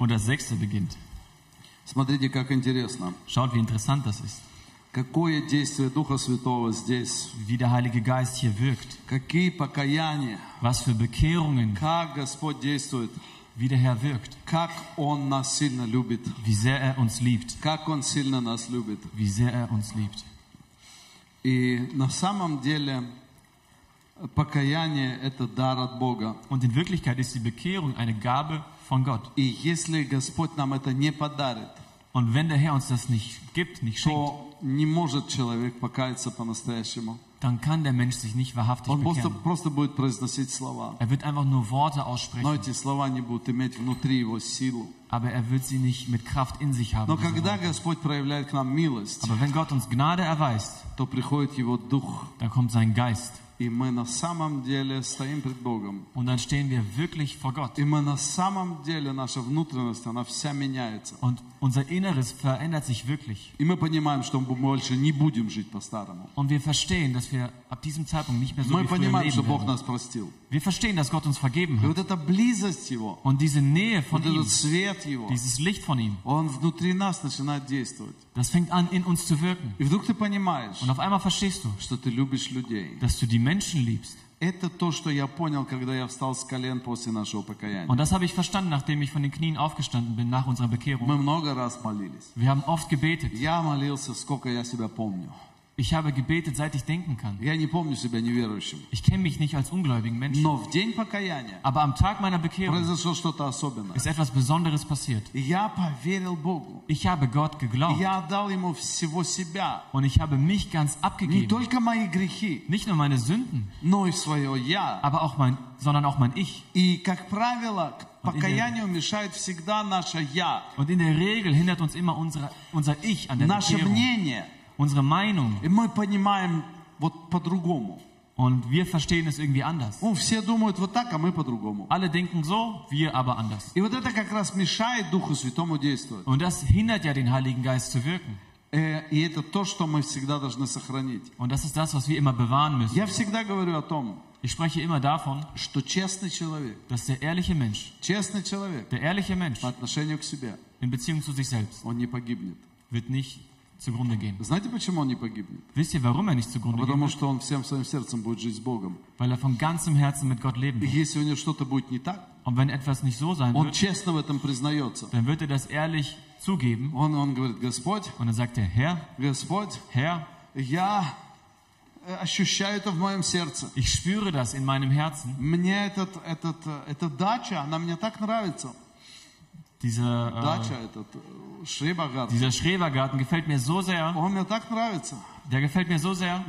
Und das sechste beginnt. Смотрите, как интересно. Schaut, wie interessant das ist. Какое действие Духа Святого здесь. Wie der Heilige Geist hier wirkt. Какие покаяния. Was für Bekehrungen. Как Господь действует. Wie der Herr wirkt. Как Он нас сильно любит. Wie sehr er uns liebt. Как Он сильно нас любит. Wie sehr er uns liebt. И на самом деле покаяние – это дар от Бога. Und in Wirklichkeit ist die Bekehrung eine Gabe von Gott. И если Господь нам это не подарит, Und wenn der Herr uns das nicht gibt, nicht schenkt, то не может человек покаяться по-настоящему. dann kann der Mensch sich nicht wahrhaftig Он просто, bekehren. просто будет произносить слова. Er wird einfach nur Worte Но aussprechen, эти слова не будут иметь внутри его силу. aber er wird sie nicht mit Kraft in sich haben. Но diese когда Worte. Господь проявляет к нам милость, Aber wenn Gott uns Gnade erweist, то приходит Его Дух, dann kommt sein Geist. и мы на самом деле стоим пред Богом. Und dann stehen wir wirklich vor Gott. И мы на самом деле, наша внутренность, она вся меняется. Und unser Inneres verändert sich wirklich. И мы понимаем, что мы больше не будем жить по-старому. Und wir verstehen, dass wir ab diesem Zeitpunkt nicht mehr so Мы wie früher понимаем, что leben Бог werden. нас простил. Wir verstehen, dass Gott uns vergeben И hat. вот эта близость Его, Und diese Nähe von вот ihm, этот свет Его, dieses Licht von ihm, Он внутри нас начинает действовать. das fängt an, in uns zu wirken. И вдруг ты понимаешь, Und auf einmal verstehst du, что ты любишь людей. dass du die Menschen liebst. Это то, что я понял, когда я встал с колен после нашего покаяния. Und das habe ich verstanden, nachdem ich von den Knien aufgestanden bin nach unserer Bekehrung. Мы много раз молились. Wir haben oft gebetet. Я молился, сколько я себя помню. Ich habe gebetet, seit ich denken kann. Я не помню себя неверующим. Ich kenne mich nicht als ungläubigen Menschen. Но в день покаяния Aber am Tag meiner Bekehrung произошло что-то особенное. ist etwas Besonderes passiert. И я поверил Богу. Ich habe Gott И geglaubt я отдал Ему всего себя. und ich habe mich ganz Не abgegeben. только мои грехи, Nicht nur meine Sünden, но и свое «я». aber auch mein, sondern auch mein Ich. И, как правило, к покаянию мешает всегда наше «я», Und in der Regel hindert uns immer unsere, unser Ich an der наше Bekehrung, мнение. unsere Meinung. И мы понимаем вот по-другому. Und wir verstehen es irgendwie anders. Ну, все думают вот так, а мы по-другому. Alle denken so, wir aber anders. И вот это как раз мешает Духу Святому действовать. Und das hindert ja den Heiligen Geist zu wirken. Э, И это то, что мы всегда должны сохранить. Und das ist das, was wir immer bewahren müssen. Я всегда говорю о том, Ich spreche immer davon, что честный человек, dass der ehrliche Mensch, честный человек der ehrliche Mensch по отношению к себе, in Beziehung zu sich selbst, он не погибнет. wird nicht zugrunde gehen. Знаете, почему он не погибнет? Wisst ihr, warum er nicht zugrunde gehen Потому wird? что он всем своим сердцем будет жить с Богом. Weil er von ganzem Herzen mit Gott leben И wird. если у него что-то будет не так, Und wenn etwas nicht so sein он wird, честно в этом признается. dann wird er das ehrlich zugeben. Он, он говорит, Господь, Und dann sagt er, Herr, Господь, Herr, я э, ощущаю это в моем сердце. ich spüre das in meinem Herzen. Мне этот, этот, э, эта дача, она мне так нравится. Diese, äh, dieser Schrebergarten gefällt mir so sehr. Der gefällt mir so sehr.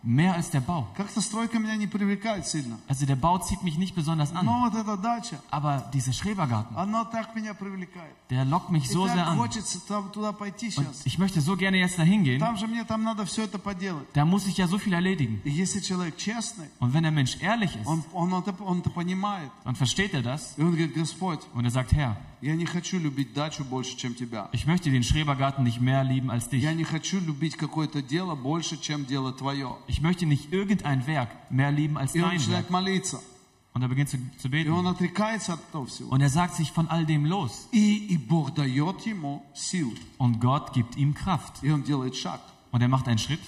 Больше, чем стройка. Mehr als der Bau. Как-то стройка меня не привлекает сильно. Also der Bau zieht mich nicht besonders Но an. вот эта дача, Aber dieser Schrebergarten, она так меня привлекает. der lockt mich И so sehr так an. хочется там, туда пойти Und сейчас. ich möchte so gerne jetzt dahin gehen. Там же мне там надо все это поделать. Da muss ich ja so viel erledigen. И если человек честный, Und wenn der Mensch ehrlich ist, он, он, это, он это понимает. dann versteht er das. И он говорит, Господь, Und er sagt, Herr, Ich möchte den Schrebergarten nicht mehr lieben als dich. Ich möchte nicht irgendein Werk mehr lieben als dein Werk. Und er beginnt zu, zu beten. Und er sagt sich von all dem los. Und Gott gibt ihm Kraft. Und er macht einen Schritt.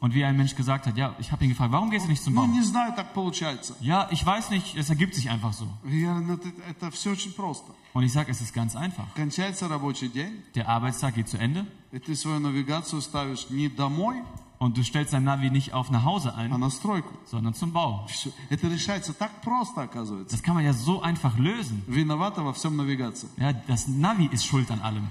Und wie ein Mensch gesagt hat, ja, ich habe ihn gefragt, warum gehst du nicht zum Bau? Ja, ich weiß nicht, es ergibt sich einfach so. Und ich sage, es ist ganz einfach. Der Arbeitstag geht zu Ende. Und du stellst dein Navi nicht auf nach Hause ein, sondern zum Bau. Das kann man ja so einfach lösen. Ja, das Navi ist schuld an allem.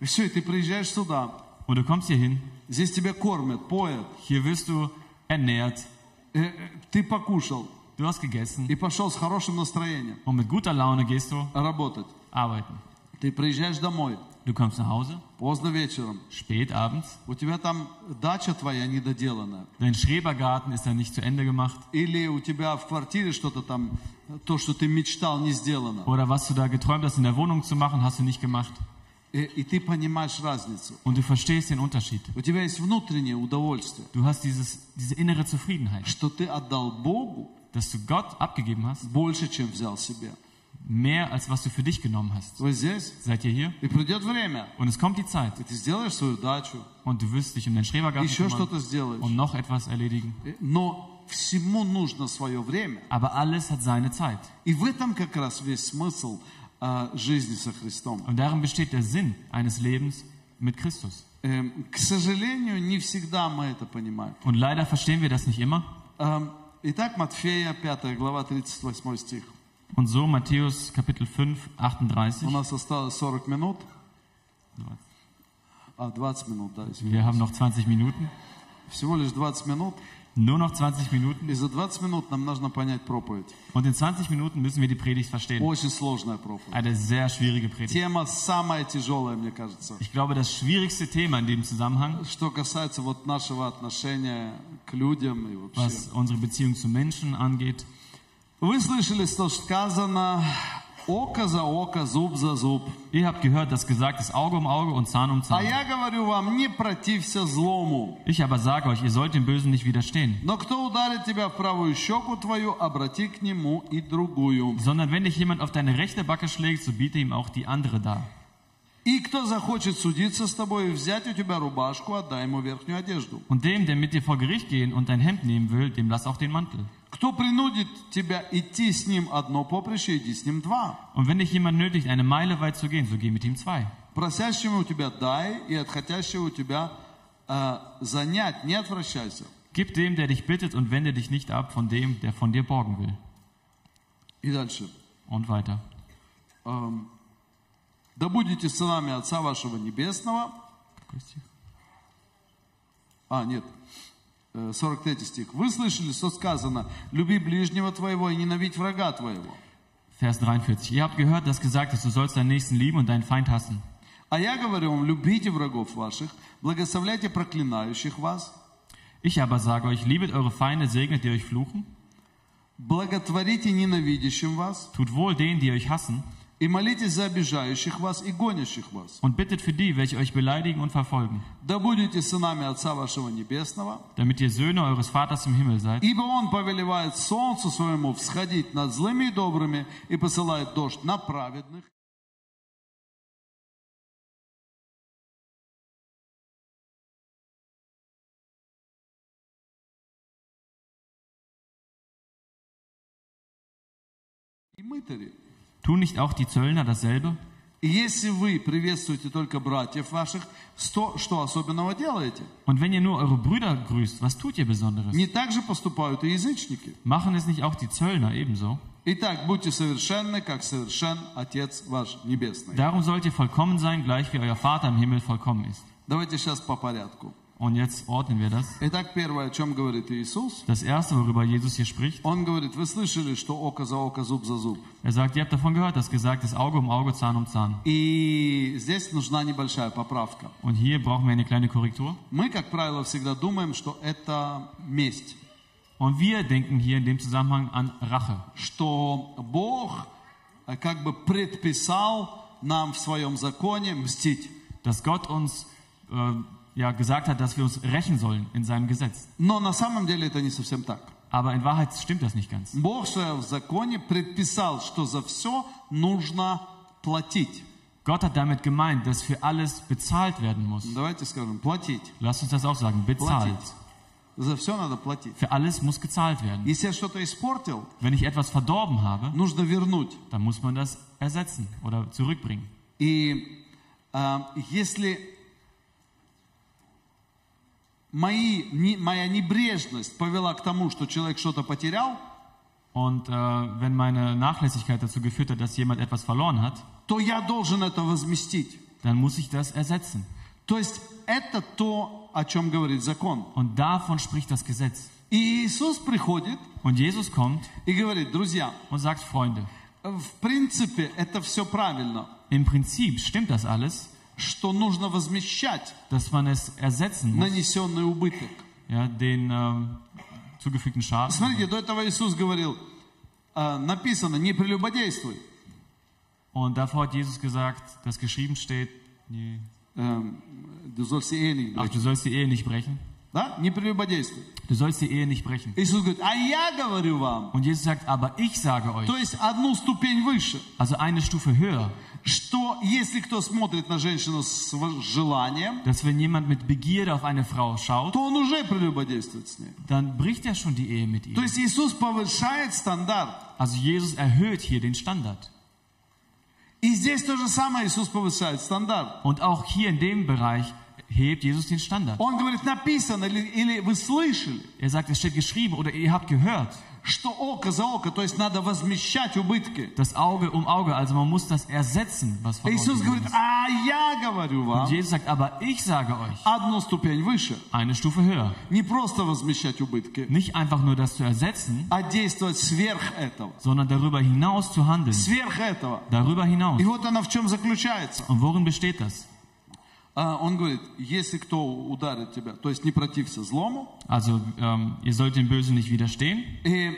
И все, и ты приезжаешь сюда, Und du kommst hier hin, здесь тебя кормят, поят, hier wirst du ernährt, э, э, ты покушал du hast gegessen и пошел с хорошим настроением und mit guter Laune gehst du работать. arbeiten. Ты приезжаешь домой Du kommst nach Hause, поздно вечером, spät abends, у тебя там дача твоя недоделанная, dein Schrebergarten ist dann nicht zu Ende gemacht или у тебя в квартире что-то там, то, что ты мечтал, не сделано. oder was du da geträumt hast in der Wohnung zu machen, hast du nicht gemacht. И, и ты понимаешь разницу. Und du verstehst den Unterschied. У тебя есть внутреннее удовольствие, Du hast dieses, diese innere Zufriedenheit, что ты отдал Богу dass du Gott abgegeben hast, больше, чем взял себе. mehr als was du für dich genommen hast. Вы здесь? Seid ihr hier? И придет время, Und es kommt die Zeit и ты сделаешь свою дачу, und du wirst dich um den Schrebergarten еще kümmern что-то сделаешь. und noch etwas erledigen. Но всему нужно свое время. Aber alles hat seine Zeit. И в этом как раз весь смысл а, жизни со Христом. Und darin besteht der Sinn eines Lebens mit Christus. Эм, к сожалению, не всегда мы это понимаем. Und leider verstehen wir das nicht immer. Эм, Итак, Матфея, 5 глава, 38 стих. Und so Matthäus Kapitel 5, 38. У нас осталось 40 минут. А, 20 минут, да, извините. Wir haben noch 20 Minuten. Всего лишь 20 минут. Nur noch 20 Minuten. И за 20 минут нам нужно понять проповедь. Und in 20 Minuten müssen wir die Predigt verstehen. Очень сложная проповедь. Eine sehr schwierige Predigt. Тема самая тяжелая, мне кажется. Ich glaube, das schwierigste Thema in dem Zusammenhang, Что касается вот нашего отношения к людям и вообще. was unsere Beziehung zu Menschen angeht. Вы слышали, что сказано око за око, зуб за зуб. Ihr habt gehört, dass gesagt ist Auge um Auge und Zahn um А Zahn. я говорю вам, не протився злому. Ich aber sage euch, ihr sollt dem Bösen nicht widerstehen. Но кто ударит тебя в правую щеку твою, обрати к нему и другую. Sondern wenn dich jemand auf deine rechte Backe schlägt, so biete ihm auch die andere dar. И кто захочет судиться с тобой и взять у тебя рубашку, отдай ему верхнюю одежду. Und dem, der mit dir vor Gericht gehen und dein Hemd nehmen will, dem lass auch den Mantel. Кто принудит тебя идти с ним одно поприще, иди с ним два. Und wenn dich jemand nötigt, eine Meile weit zu gehen, so geh mit ihm zwei. Просящему у тебя дай, и от хотящего у тебя э, занять, не отвращайся. Gib dem, der dich bittet, und wende dich nicht ab von dem, der von dir borgen will. И дальше. Und weiter. Эм, да будете сынами Отца вашего Небесного. А, нет. Э, 43 стих. Вы слышали, что сказано, люби ближнего твоего и ненавидь врага твоего. Vers 43. Ihr habt gehört, dass gesagt ist, du sollst deinen Nächsten lieben und deinen Feind hassen. А я говорю вам, любите врагов ваших, благословляйте проклинающих вас, Ich aber sage euch, liebet eure Feinde, segnet die euch fluchen, благотворите ненавидящим вас, tut wohl denen, die euch hassen, И молитесь за обижающих вас и гонящих вас. und bittet für die, welche euch beleidigen und verfolgen, Да будете сынами Отца вашего Небесного, damit ihr Söhne eures Vaters im Himmel seid. ибо Он повелевает солнцу своему всходить над злыми и добрыми и посылает дождь на праведных. И мытари. Tun nicht auch die Zöllner dasselbe? И если вы приветствуете только братьев ваших, что, что особенного делаете? Und wenn ihr nur eure Brüder grüßt, was tut ihr Besonderes? Не так же поступают и язычники. Machen es nicht auch die Zöllner ebenso? Итак, будьте совершенны, как совершен Отец ваш Небесный. Darum sollt ihr vollkommen sein, gleich wie euer Vater im Himmel vollkommen ist. Давайте сейчас по порядку. Und jetzt ordnen wir das. Итак, первое, о чем говорит Иисус. Das erste, worüber Jesus hier spricht, Он говорит, вы слышали, что око за око, зуб за зуб. er sagt, ihr habt davon gehört, dass gesagt ist Auge um Auge, Zahn um Zahn. И здесь нужна небольшая поправка. Und hier brauchen wir eine kleine Korrektur. Мы, как правило, всегда думаем, что это месть. Und wir denken hier in dem Zusammenhang an Rache. Что Бог э, как бы предписал нам в своем законе мстить. Dass Gott uns äh, ja, gesagt hat, dass wir uns rächen sollen in seinem Gesetz. Но на самом деле это не совсем так. Aber in Wahrheit stimmt das nicht ganz. Бог в своем законе предписал, что за все нужно платить. Gott hat damit gemeint, dass für alles bezahlt werden muss. Давайте скажем, платить. Lasst uns das auch sagen, bezahlt. Платить. За все надо платить. Für alles muss gezahlt werden. Если я что-то испортил, Wenn ich etwas verdorben habe, нужно вернуть. dann muss man das ersetzen oder zurückbringen. И э, если Мои, не- моя небрежность повела к тому, что человек что-то потерял, Und äh, wenn meine Nachlässigkeit dazu geführt hat, dass jemand etwas verloren hat, то я должен это возместить. dann muss ich das ersetzen. То есть это то, о чем говорит закон. Und davon spricht das Gesetz. И Иисус приходит Und Jesus kommt и говорит, друзья, und sagt, Freunde, в принципе это все правильно, im Prinzip stimmt das alles, что нужно возмещать dass man es ersetzen muss, нанесенный убыток. ja, den ähm, zugefügten Schaden. Смотрите, до этого Иисус говорил, э, написано, не прелюбодействуй. Und davor hat Jesus gesagt, dass geschrieben steht, nee, Эм, Du sollst die Ehe nicht ach, brechen. du sollst die Ehe nicht brechen. Да? Не прелюбодействуй. Du sollst die Ehe nicht brechen. Иисус говорит, а я говорю вам. Und Jesus sagt, aber ich sage euch, То есть одну ступень выше. also eine Stufe höher, Что если кто смотрит на женщину с в- желанием, dass wenn jemand mit Begierde auf eine Frau schaut, то он уже прелюбодействует с ней. dann bricht er schon die Ehe mit То ihr. есть Иисус повышает стандарт. Also Jesus erhöht hier den Standard. И здесь то же самое Иисус повышает стандарт. Und auch hier in dem Bereich hebt Jesus den Standard. Он говорит, написано, или, или вы слышали, Er sagt, es steht geschrieben oder ihr habt gehört, что око за око, то есть надо возмещать убытки. das Auge um Auge, also man muss das ersetzen, was verloren Иисус gegangen говорит, ist. а я говорю Und вам, Jesus sagt, aber ich sage euch, одну ступень выше. eine Stufe höher. Не просто возмещать убытки, Nicht einfach nur das zu ersetzen, а действовать сверх этого. sondern darüber hinaus zu handeln. Сверх этого. Darüber hinaus. И вот она в чем заключается. Und worin besteht das? А, Он говорит, если кто ударит тебя, то есть не протився злому, Also, ähm, ihr sollt dem Bösen nicht widerstehen. и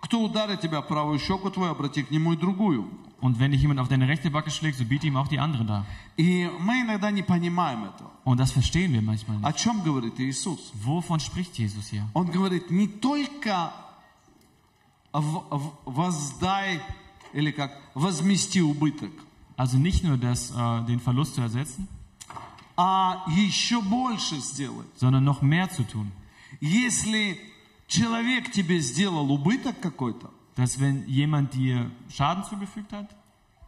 кто ударит тебя в правую щеку твою, обрати к нему и другую. Und wenn dich jemand auf deine rechte Backe schlägt, so biete ihm auch die andere da. И мы иногда не понимаем этого. Und das verstehen wir manchmal nicht. О чем говорит Иисус? Wovon spricht Jesus hier? Он говорит, не только в- в- воздай, или как, возмести убыток, Also nicht nur das, äh, den Verlust zu ersetzen, А еще больше сделай. sondern noch mehr zu tun. Если человек тебе сделал убыток какой-то, Dass wenn jemand dir Schaden zugefügt hat,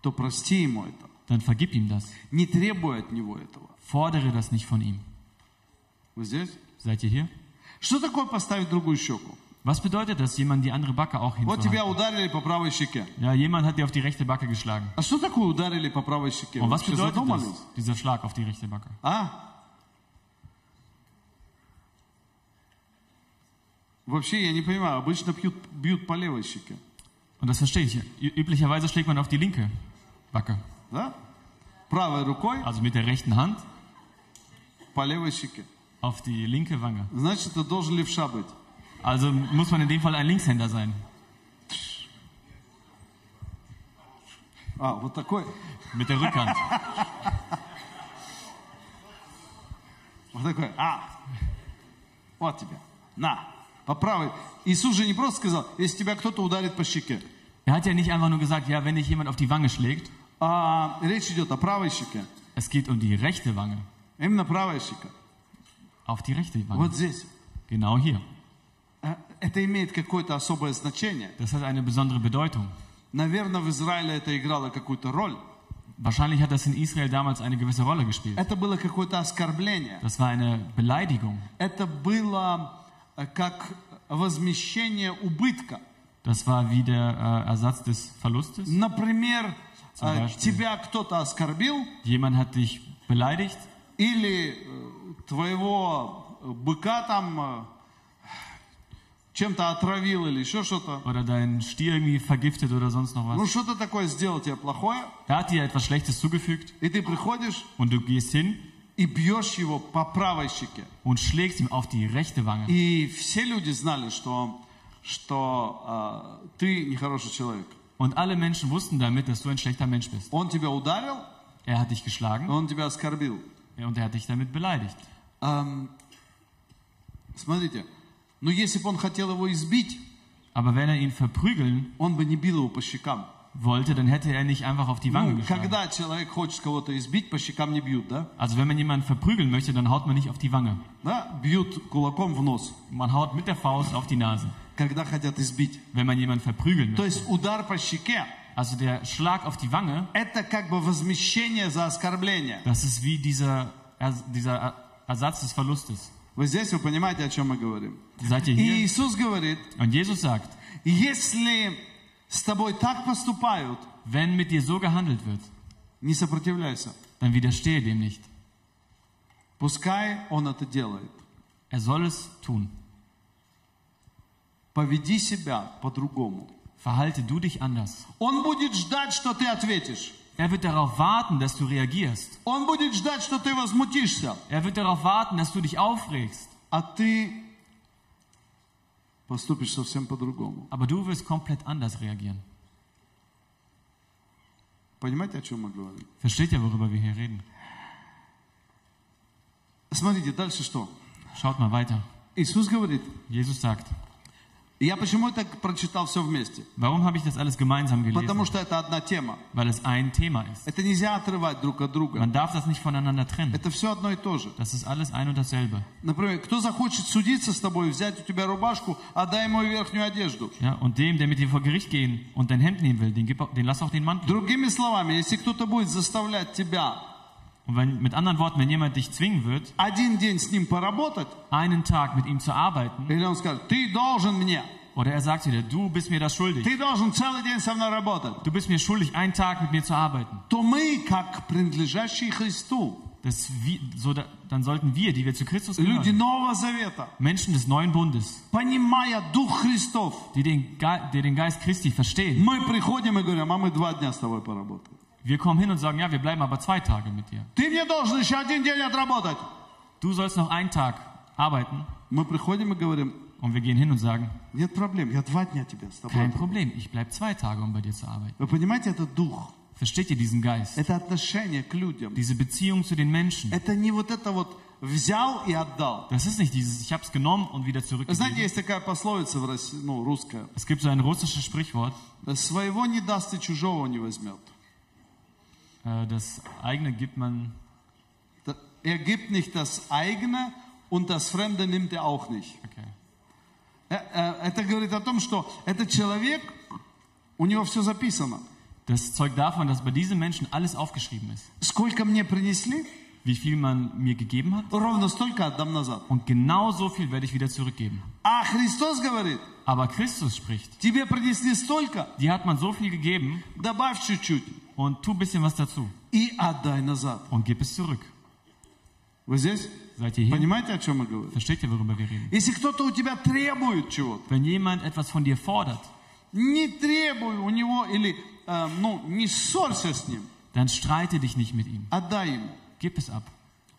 то прости ему это. dann vergib ihm das. Не требуй от него этого. Fordere das nicht von ihm. Вы здесь? Seid ihr hier? Что такое поставить другую щеку? Was bedeutet das, jemand die andere Backe auch Вот тебя hinzuhalten? ударили по правой щеке. Ja, jemand hat dir auf die rechte Backe geschlagen. А что такое ударили по правой щеке? Und Вы was вообще bedeutet das, задумались? dieser Schlag auf die rechte Backe? А? Вообще, я не понимаю, обычно бьют, бьют по левой щеке. Und das verstehe ich. Ü- Üblicherweise schlägt man auf die linke Backe. Да? Правой рукой Also mit der rechten Hand по левой щеке. auf die linke Wange. Значит, это должен левша быть. Also muss man in dem Fall ein Linkshänder sein. А, вот такой. Mit der Rückhand. Вот такой. А, вот тебе. На, по правой. Иисус же не просто сказал, если тебя кто-то ударит по щеке. Er hat ja nicht einfach nur gesagt, ja, wenn dich jemand auf die Wange schlägt. А, речь идет о правой щеке. Es geht um die rechte Wange. Именно правая щека. Auf die rechte Wange. Вот здесь. Genau hier. А, Это имеет какое-то особое значение. Das hat eine besondere Bedeutung. Наверное, в Израиле это играло какую-то роль. Wahrscheinlich hat das in Israel damals eine gewisse Rolle gespielt. Это было какое-то оскорбление. Das war eine Beleidigung. Это было э, как возмещение убытка. Das war wie der äh, Ersatz des Verlustes. Например, э, тебя кто-то оскорбил, Jemand hat dich beleidigt или э, твоего э, быка там э, чем-то отравил или еще что-то. oder deinen Stier irgendwie vergiftet oder sonst noch Ну, was. что-то такое сделал тебе плохое, Er hat dir etwas Schlechtes zugefügt и ты приходишь und du gehst hin и бьешь его по правой щеке. und schlägst ihm auf die rechte Wange. И все люди знали, что, что э, ты нехороший человек. Und alle Menschen wussten damit, dass du ein schlechter Mensch bist. Он тебя ударил, Er hat dich geschlagen он тебя оскорбил. und er hat dich damit beleidigt. Ам, смотрите, но если бы он хотел его избить, Aber wenn er ihn verprügeln он бы не бил его по щекам. wollte, dann hätte er nicht einfach auf die Wange Ну, geschlagen. когда человек хочет кого-то избить, по щекам не бьют, да? Also wenn man jemanden verprügeln möchte, dann haut man nicht auf die Wange. Да? Бьют кулаком в нос, Man haut mit der Faust auf die Nase, когда хотят избить. wenn man jemanden verprügeln То möchte. есть удар по щеке Also der Schlag auf die Wange, – это как бы возмещение за оскорбление. das ist wie dieser, Ers- dieser Er- Ersatz des Verlustes. Вы здесь, вы понимаете, о чем мы говорим. Ihr И? Иисус говорит, Und Jesus sagt, если с тобой так поступают, wenn mit dir so gehandelt wird, не сопротивляйся. dann widerstehe dem nicht. Пускай он это делает. Er soll es tun. Поведи себя по-другому. Verhalte du dich anders. Он будет ждать, что ты ответишь. Er wird darauf warten, dass du reagierst. Он будет ждать, что ты возмутишься. Er wird darauf warten, dass du dich aufregst. А ты поступишь совсем по-другому. Aber du wirst komplett anders reagieren. Понимаете, о чем мы говорим? Versteht ihr, worüber wir hier reden? Смотрите, дальше что? Schaut mal weiter. Иисус говорит, Jesus sagt, и Я почему это прочитал все вместе? warum habe ich das alles gemeinsam Потому gelesen? что это одна тема. Weil es ein Thema ist. Это нельзя отрывать друг от друга. Man darf das nicht voneinander trennen. Это все одно и то же. Das ist alles ein und dasselbe. Например, кто захочет судиться с тобой, взять у тебя рубашку, отдай ему верхнюю одежду. Ja, und dem, der mit dir vor Gericht gehen und dein Hemd nehmen will, den, gib, den lass auch den Mantel. Другими словами, если кто-то будет заставлять тебя Und wenn, mit anderen Worten, wenn jemand dich zwingen wird, один день с ним поработать, einen Tag mit ihm zu arbeiten, или он скажет, ты должен мне, oder er sagt dir, du bist mir das schuldig, ты должен целый день со мной работать, du bist mir schuldig, einen Tag mit mir zu arbeiten, то мы, как принадлежащие Христу, das, wie, so, da, dann sollten wir, die wir zu Christus люди gehören, Нового Завета, Menschen des neuen Bundes, понимая Дух Христов, die den, Ge die den Geist Christi verstehen, мы приходим и говорим, а мы два дня с тобой поработаем. wir kommen hin und sagen, ja, wir bleiben aber zwei Tage mit dir. Ты мне должен еще один день отработать. Du sollst noch einen Tag arbeiten Мы приходим и говорим, und wir gehen hin und sagen, нет проблем, я два дня тебя с тобой. kein Problem, ich bleibe zwei Tage, um bei dir zu arbeiten. Вы понимаете, это дух, Versteht ihr diesen Geist? это отношение к людям. Diese Beziehung zu den Menschen. Это не вот это вот взял и отдал. Das ist nicht dieses, ich habe es genommen und wieder Вы знаете, zurückgegeben. есть такая пословица в России, ну, русская. Es gibt so ein russisches Sprichwort, Своего не даст и чужого не возьмет. äh, das eigene gibt man, Да, Er gibt nicht das eigene und das Fremde nimmt er auch nicht. okay. Э, э, Это говорит о том, что этот человек, у него все записано. Das zeugt davon, dass bei diesem Menschen alles aufgeschrieben ist. Сколько мне принесли, Wie viel man mir gegeben hat ровно столько отдам назад. und genau so viel werde ich wieder zurückgeben. А Христос говорит, Aber Christus spricht, тебе принесли столько, dir hat man so viel gegeben добавь чуть-чуть und tu ein bisschen was dazu и отдай назад. und gib es zurück. Вы здесь? Seid ihr hier? Понимаете, о чем мы говорим? Versteht ihr, worüber wir reden? Если кто-то у тебя требует чего-то, Wenn jemand etwas von dir fordert, не требуй у него или э, ну, не ссорься с ним, dann streite dich nicht mit ihm. отдай ему. Gib es ab.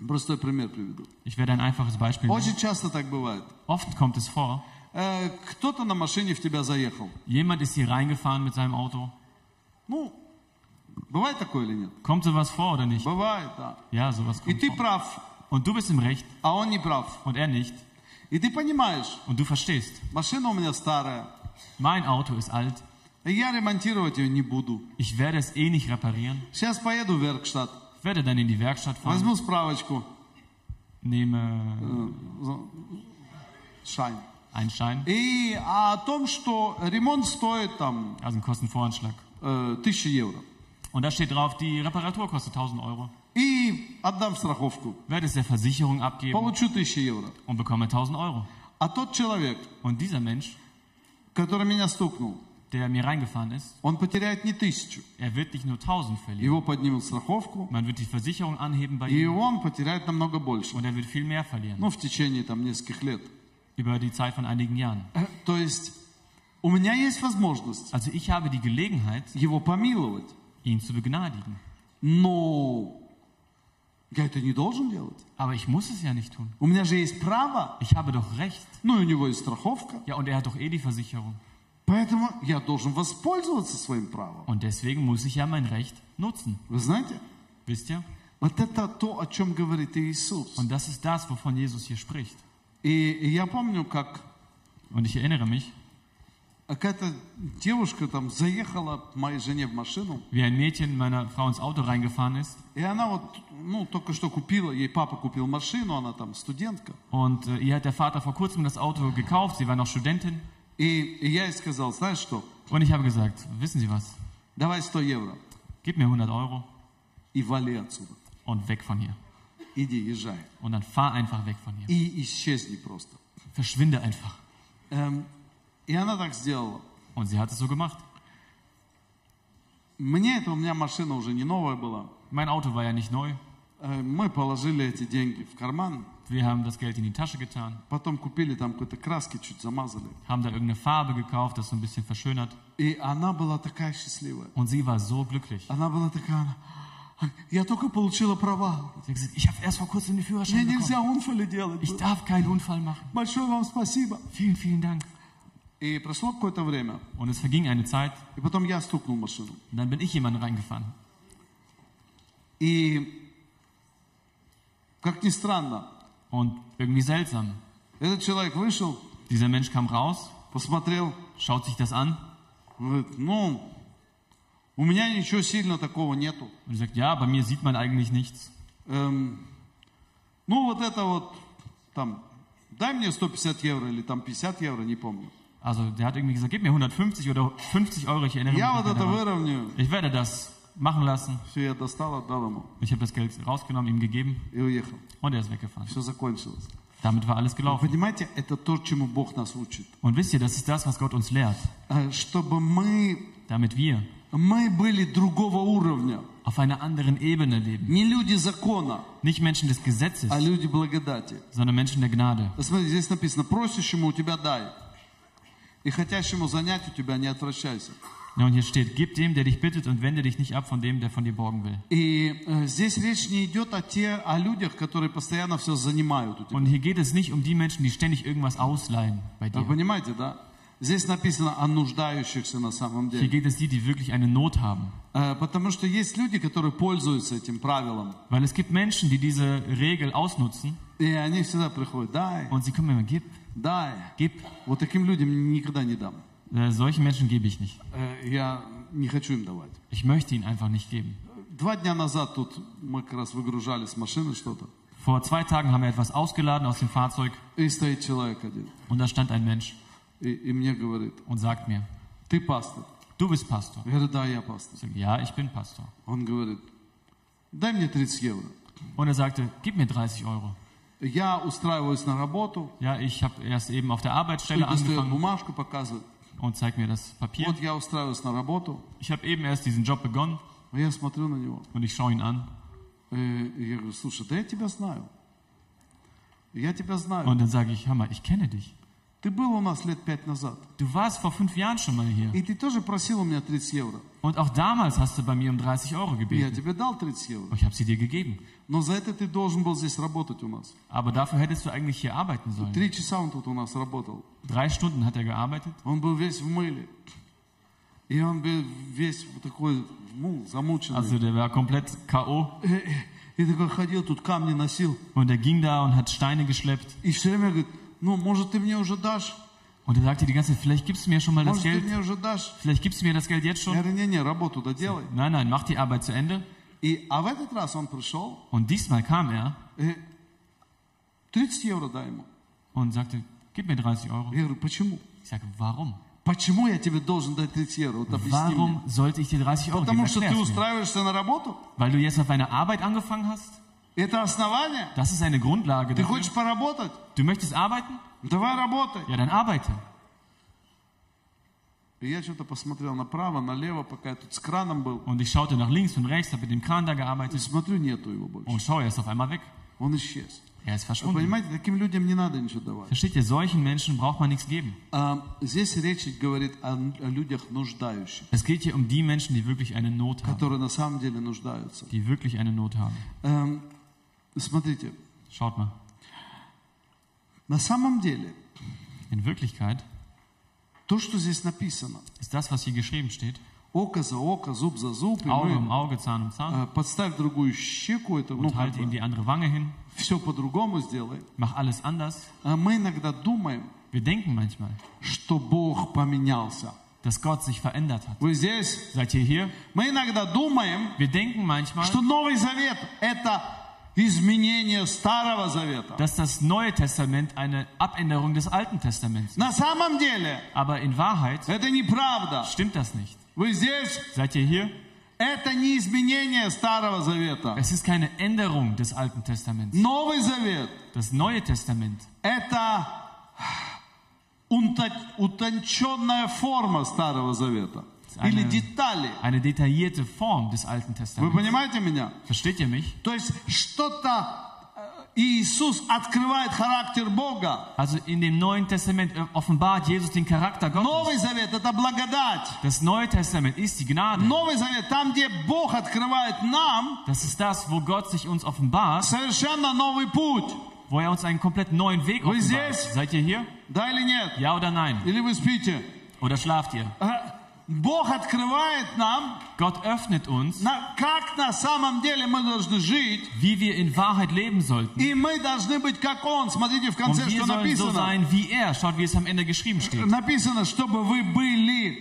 Простой пример приведу. Ich werde ein einfaches Beispiel nennen. Очень часто так бывает. Oft kommt es vor, Э, кто-то на машине в тебя заехал. jemand ist hier reingefahren mit seinem Auto. Ну, бывает такое или нет? Kommt sowas vor oder nicht? Бывает, да. Ja, sowas И kommt ты vor. прав, Und du bist im Recht а он не прав. und er nicht. И ты понимаешь, Und du verstehst, машина у меня старая, mein Auto ist alt. и я ремонтировать ее не буду. Ich werde es eh nicht reparieren. Сейчас поеду в Веркштадт, Ich werde dann in die Werkstatt fahren, возьму справочку, nehme шайн. einen Schein, И о том, что ремонт стоит там also einen Kostenvoranschlag. э, 1000 евро. Und da steht drauf, die Reparatur kostet 1000 Euro. И отдам страховку. Werde es der Versicherung abgeben Получу 1000 евро. und bekomme 1000 Euro. А тот человек, Und dieser Mensch, который меня стукнул, der mir reingefahren ist, он потеряет не тысячу. er wird nicht nur 1000 verlieren. Его поднимут страховку, Man wird die Versicherung anheben bei и ihm он потеряет намного больше. und er wird viel mehr verlieren. Ну, в течение там нескольких лет. Über die Zeit von einigen Jahren. Э, То есть у меня есть возможность Also ich habe die Gelegenheit, его помиловать, ihn zu begnadigen. но я это не должен делать. Aber ich muss es ja nicht tun. У меня же есть право, Ich habe doch Recht. ну и у него есть страховка. Ja, und er hat doch eh die Versicherung. Поэтому я должен воспользоваться своим правом. Und deswegen muss ich ja mein Recht nutzen. Вы знаете, Wisst ihr? вот это то, о чем говорит Иисус. Und das ist das, wovon Jesus hier spricht. И, и я помню, как Und ich erinnere mich, wie ein Mädchen meiner Frau ins Auto reingefahren ist. Und äh, ihr hat der Vater vor kurzem das Auto gekauft, sie war noch Studentin. Und ich habe gesagt, wissen Sie was? Gib mir 100 Euro. Und weg von hier. Und dann fahr einfach weg von hier. Verschwinde einfach. Эм, и она так сделала. Und sie hat es so gemacht. Мне это, у меня машина уже не новая была. Mein Auto war ja nicht neu. Э, Мы положили эти деньги в карман, Wir haben das Geld in die Tasche getan, потом купили там какой-то краски, чуть замазали. haben da irgendeine Farbe gekauft, das so ein bisschen verschönert. И она была такая счастливая. Und sie war so glücklich. Она была такая, она, «А, я только получила права. Sie hat gesagt, ich habe erst vor kurzem den Мне Führerschein нельзя bekommen. унфали делать. Ich darf keinen Unfall machen. Большое вам спасибо. Vielen, vielen Dank. Und es verging eine Zeit, и потом я стукнул машину. und dann bin ich jemanden reingefahren. И, как ни странно, Und irgendwie seltsam. Этот человек вышел, Dieser Mensch kam raus, посмотрел, schaut sich das an говорит, ну, у меня ничего сильно такого нету. und sagt, ja, bei mir sieht man eigentlich nichts. Эм, ну, вот это вот, там, дай мне 150 евро или там 50 евро, не помню. Also der hat irgendwie gesagt, gib mir 150 oder 50 Euro, ich erinnere mich Я nicht вот mehr это daran. выровняю. Ich werde das machen lassen. Все, я достал, отдал ему Ich habe das Geld rausgenommen, ihm gegeben и уехал. und er ist weggefahren. Все закончилось. Damit war alles gelaufen. Понимаете, это то, чему Бог нас учит. Und wisst ihr, das ist das, was Gott uns lehrt. Э, Чтобы мы, Damit wir мы были другого уровня. auf einer anderen Ebene leben. Не люди закона, Nicht Menschen des Gesetzes, а люди благодати. sondern Menschen der Gnade. Вот Смотрите, здесь написано, просящему у тебя дай. И хотящему занять у тебя не отвращайся. Ja, und hier steht, gib dem, der dich bittet und wende dich nicht ab von dem, der von dir borgen will. И э, здесь речь не идет о, те, о людях, которые постоянно все занимают у тебя. Und hier geht es nicht um die Menschen, die ständig irgendwas ausleihen bei Вы dir. понимаете, да? Здесь написано о нуждающихся на самом Hier деле. geht es die, die wirklich eine Not haben. Э, Потому что есть люди, которые пользуются этим правилом. Weil es gibt Menschen, die diese Regel ausnutzen И они всегда приходят, дай, und sie kommen immer, gib, дай. gib. Вот таким людям никогда не дам. Äh, solchen Menschen gebe ich nicht. Э, Я не хочу им давать. Ich möchte ihnen einfach nicht geben. Два дня назад тут мы как раз выгружали с машины что-то. Vor zwei Tagen haben wir etwas ausgeladen aus dem Fahrzeug И стоит человек один. und da stand ein Mensch И, и мне говорит, und sagt mir, ты пастор? du bist Pastor. Я говорю, да, я пастор. Ich sage, ja, ich bin Pastor. Он говорит, дай мне 30 евро. Und er sagte, gib mir 30 Euro. Я устраиваюсь на работу, Ja, ich habe erst eben auf der и Arbeitsstelle достает angefangen бумажку, показывает. und zeigt mir das Papier. Вот я устраиваюсь на работу, Ich habe eben erst diesen Job begonnen а я смотрю на него. und ich schaue ihn an И и я говорю, слушай, да я тебя знаю. Я тебя знаю. und dann sage ich, hör mal, ich kenne dich. Ты был у нас лет пять назад. Du warst vor fünf Jahren schon mal hier. И ты тоже просил у меня 30 евро. Und auch damals hast du bei mir um 30 Euro Я gebeten. тебе дал 30 евро. Und ich habe sie dir gegeben. Но за это ты должен был здесь работать у нас. Aber dafür hättest du eigentlich hier arbeiten sollen. Три часа он тут у нас работал. Drei Stunden hat er gearbeitet Он был весь в мыле. И он был весь вот такой, ну, замученный. Also der war komplett K.O. И такой ходил, тут камни носил. und er ging da und hat Steine geschleppt. И все время говорит, ну, может, ты мне уже дашь? Und er sagte die ganze Zeit, vielleicht gibst du mir schon mal das Может, ты Geld. мне уже дашь? Vielleicht gibst du mir das Geld jetzt Я schon. говорю, не-не, работу доделай. Nein, nein, mach die Arbeit zu Ende. И, а в этот раз он пришел, Und diesmal kam er и 30 евро дай ему. und sagte, gib mir 30 Euro. Я говорю, почему? Ich sage, warum? Почему я тебе должен дать 30 евро? Вот объясни мне. Warum sollte ich dir 30 Euro geben? Потому что ты Erklär's mir. устраиваешься на работу? Weil du jetzt auf eine Arbeit angefangen hast? Das ist eine Grundlage. Dafür. Du möchtest arbeiten? Ja, dann arbeite. Und ich schaute nach links und rechts, habe mit dem Kran da gearbeitet. Und oh, schau, er ist auf einmal weg. Er ist verschwunden. Versteht ihr, solchen Menschen braucht man nichts geben. Es geht hier um die Menschen, die wirklich eine Not haben. Die wirklich eine Not haben. Эм, смотрите, Schaut mal. на самом деле, In Wirklichkeit то, что здесь написано, ist das, was hier geschrieben steht, око за око, зуб за зуб, и Auge um мы, Auge, Zahn um Zahn, э, подставь другую щеку, это, ну, und halte ihm die andere Wange hin, все по-другому сделай. mach alles anders. А мы иногда думаем, Wir denken manchmal, что Бог поменялся. dass Gott sich verändert hat. Вы здесь? Seid ihr hier? Мы иногда думаем, Wir denken manchmal, что Новый Завет – это изменение Старого Завета. dass das Neue Testament eine Abänderung des Alten Testaments ist. На самом деле, Aber in Wahrheit это неправда. stimmt das nicht. Вы здесь? Seid ihr hier? Это не изменение Старого Завета. Es ist keine Änderung des Alten Testaments. Новый Завет Das Neue Testament – это унта- утонченная форма Старого Завета. Или Eine- детали. eine detaillierte Form des Alten Вы Testaments. понимаете меня? Versteht ihr mich? То есть что-то э, Иисус открывает характер Бога. Also in dem Neuen Testament äh, offenbart Jesus den Charakter Gottes. Новый Завет – это благодать. Das Neue Testament ist die Gnade. Новый Завет, там, где Бог открывает нам Das ist das, wo Gott sich uns offenbart, совершенно новый путь. wo er uns einen komplett neuen Weg Вы offenbart. здесь? Seid ihr hier? Да или нет? Ja oder nein? Или вы спите? Oder schlaft ihr? А, Бог открывает нам, Gott öffnet uns, на- как на самом деле мы должны жить, wie wir in Wahrheit leben sollten. и мы должны быть как Он. Смотрите в Und конце, wir что sollen so написано. sein wie er. Schaut, wie es am Ende geschrieben steht. Написано, чтобы вы были,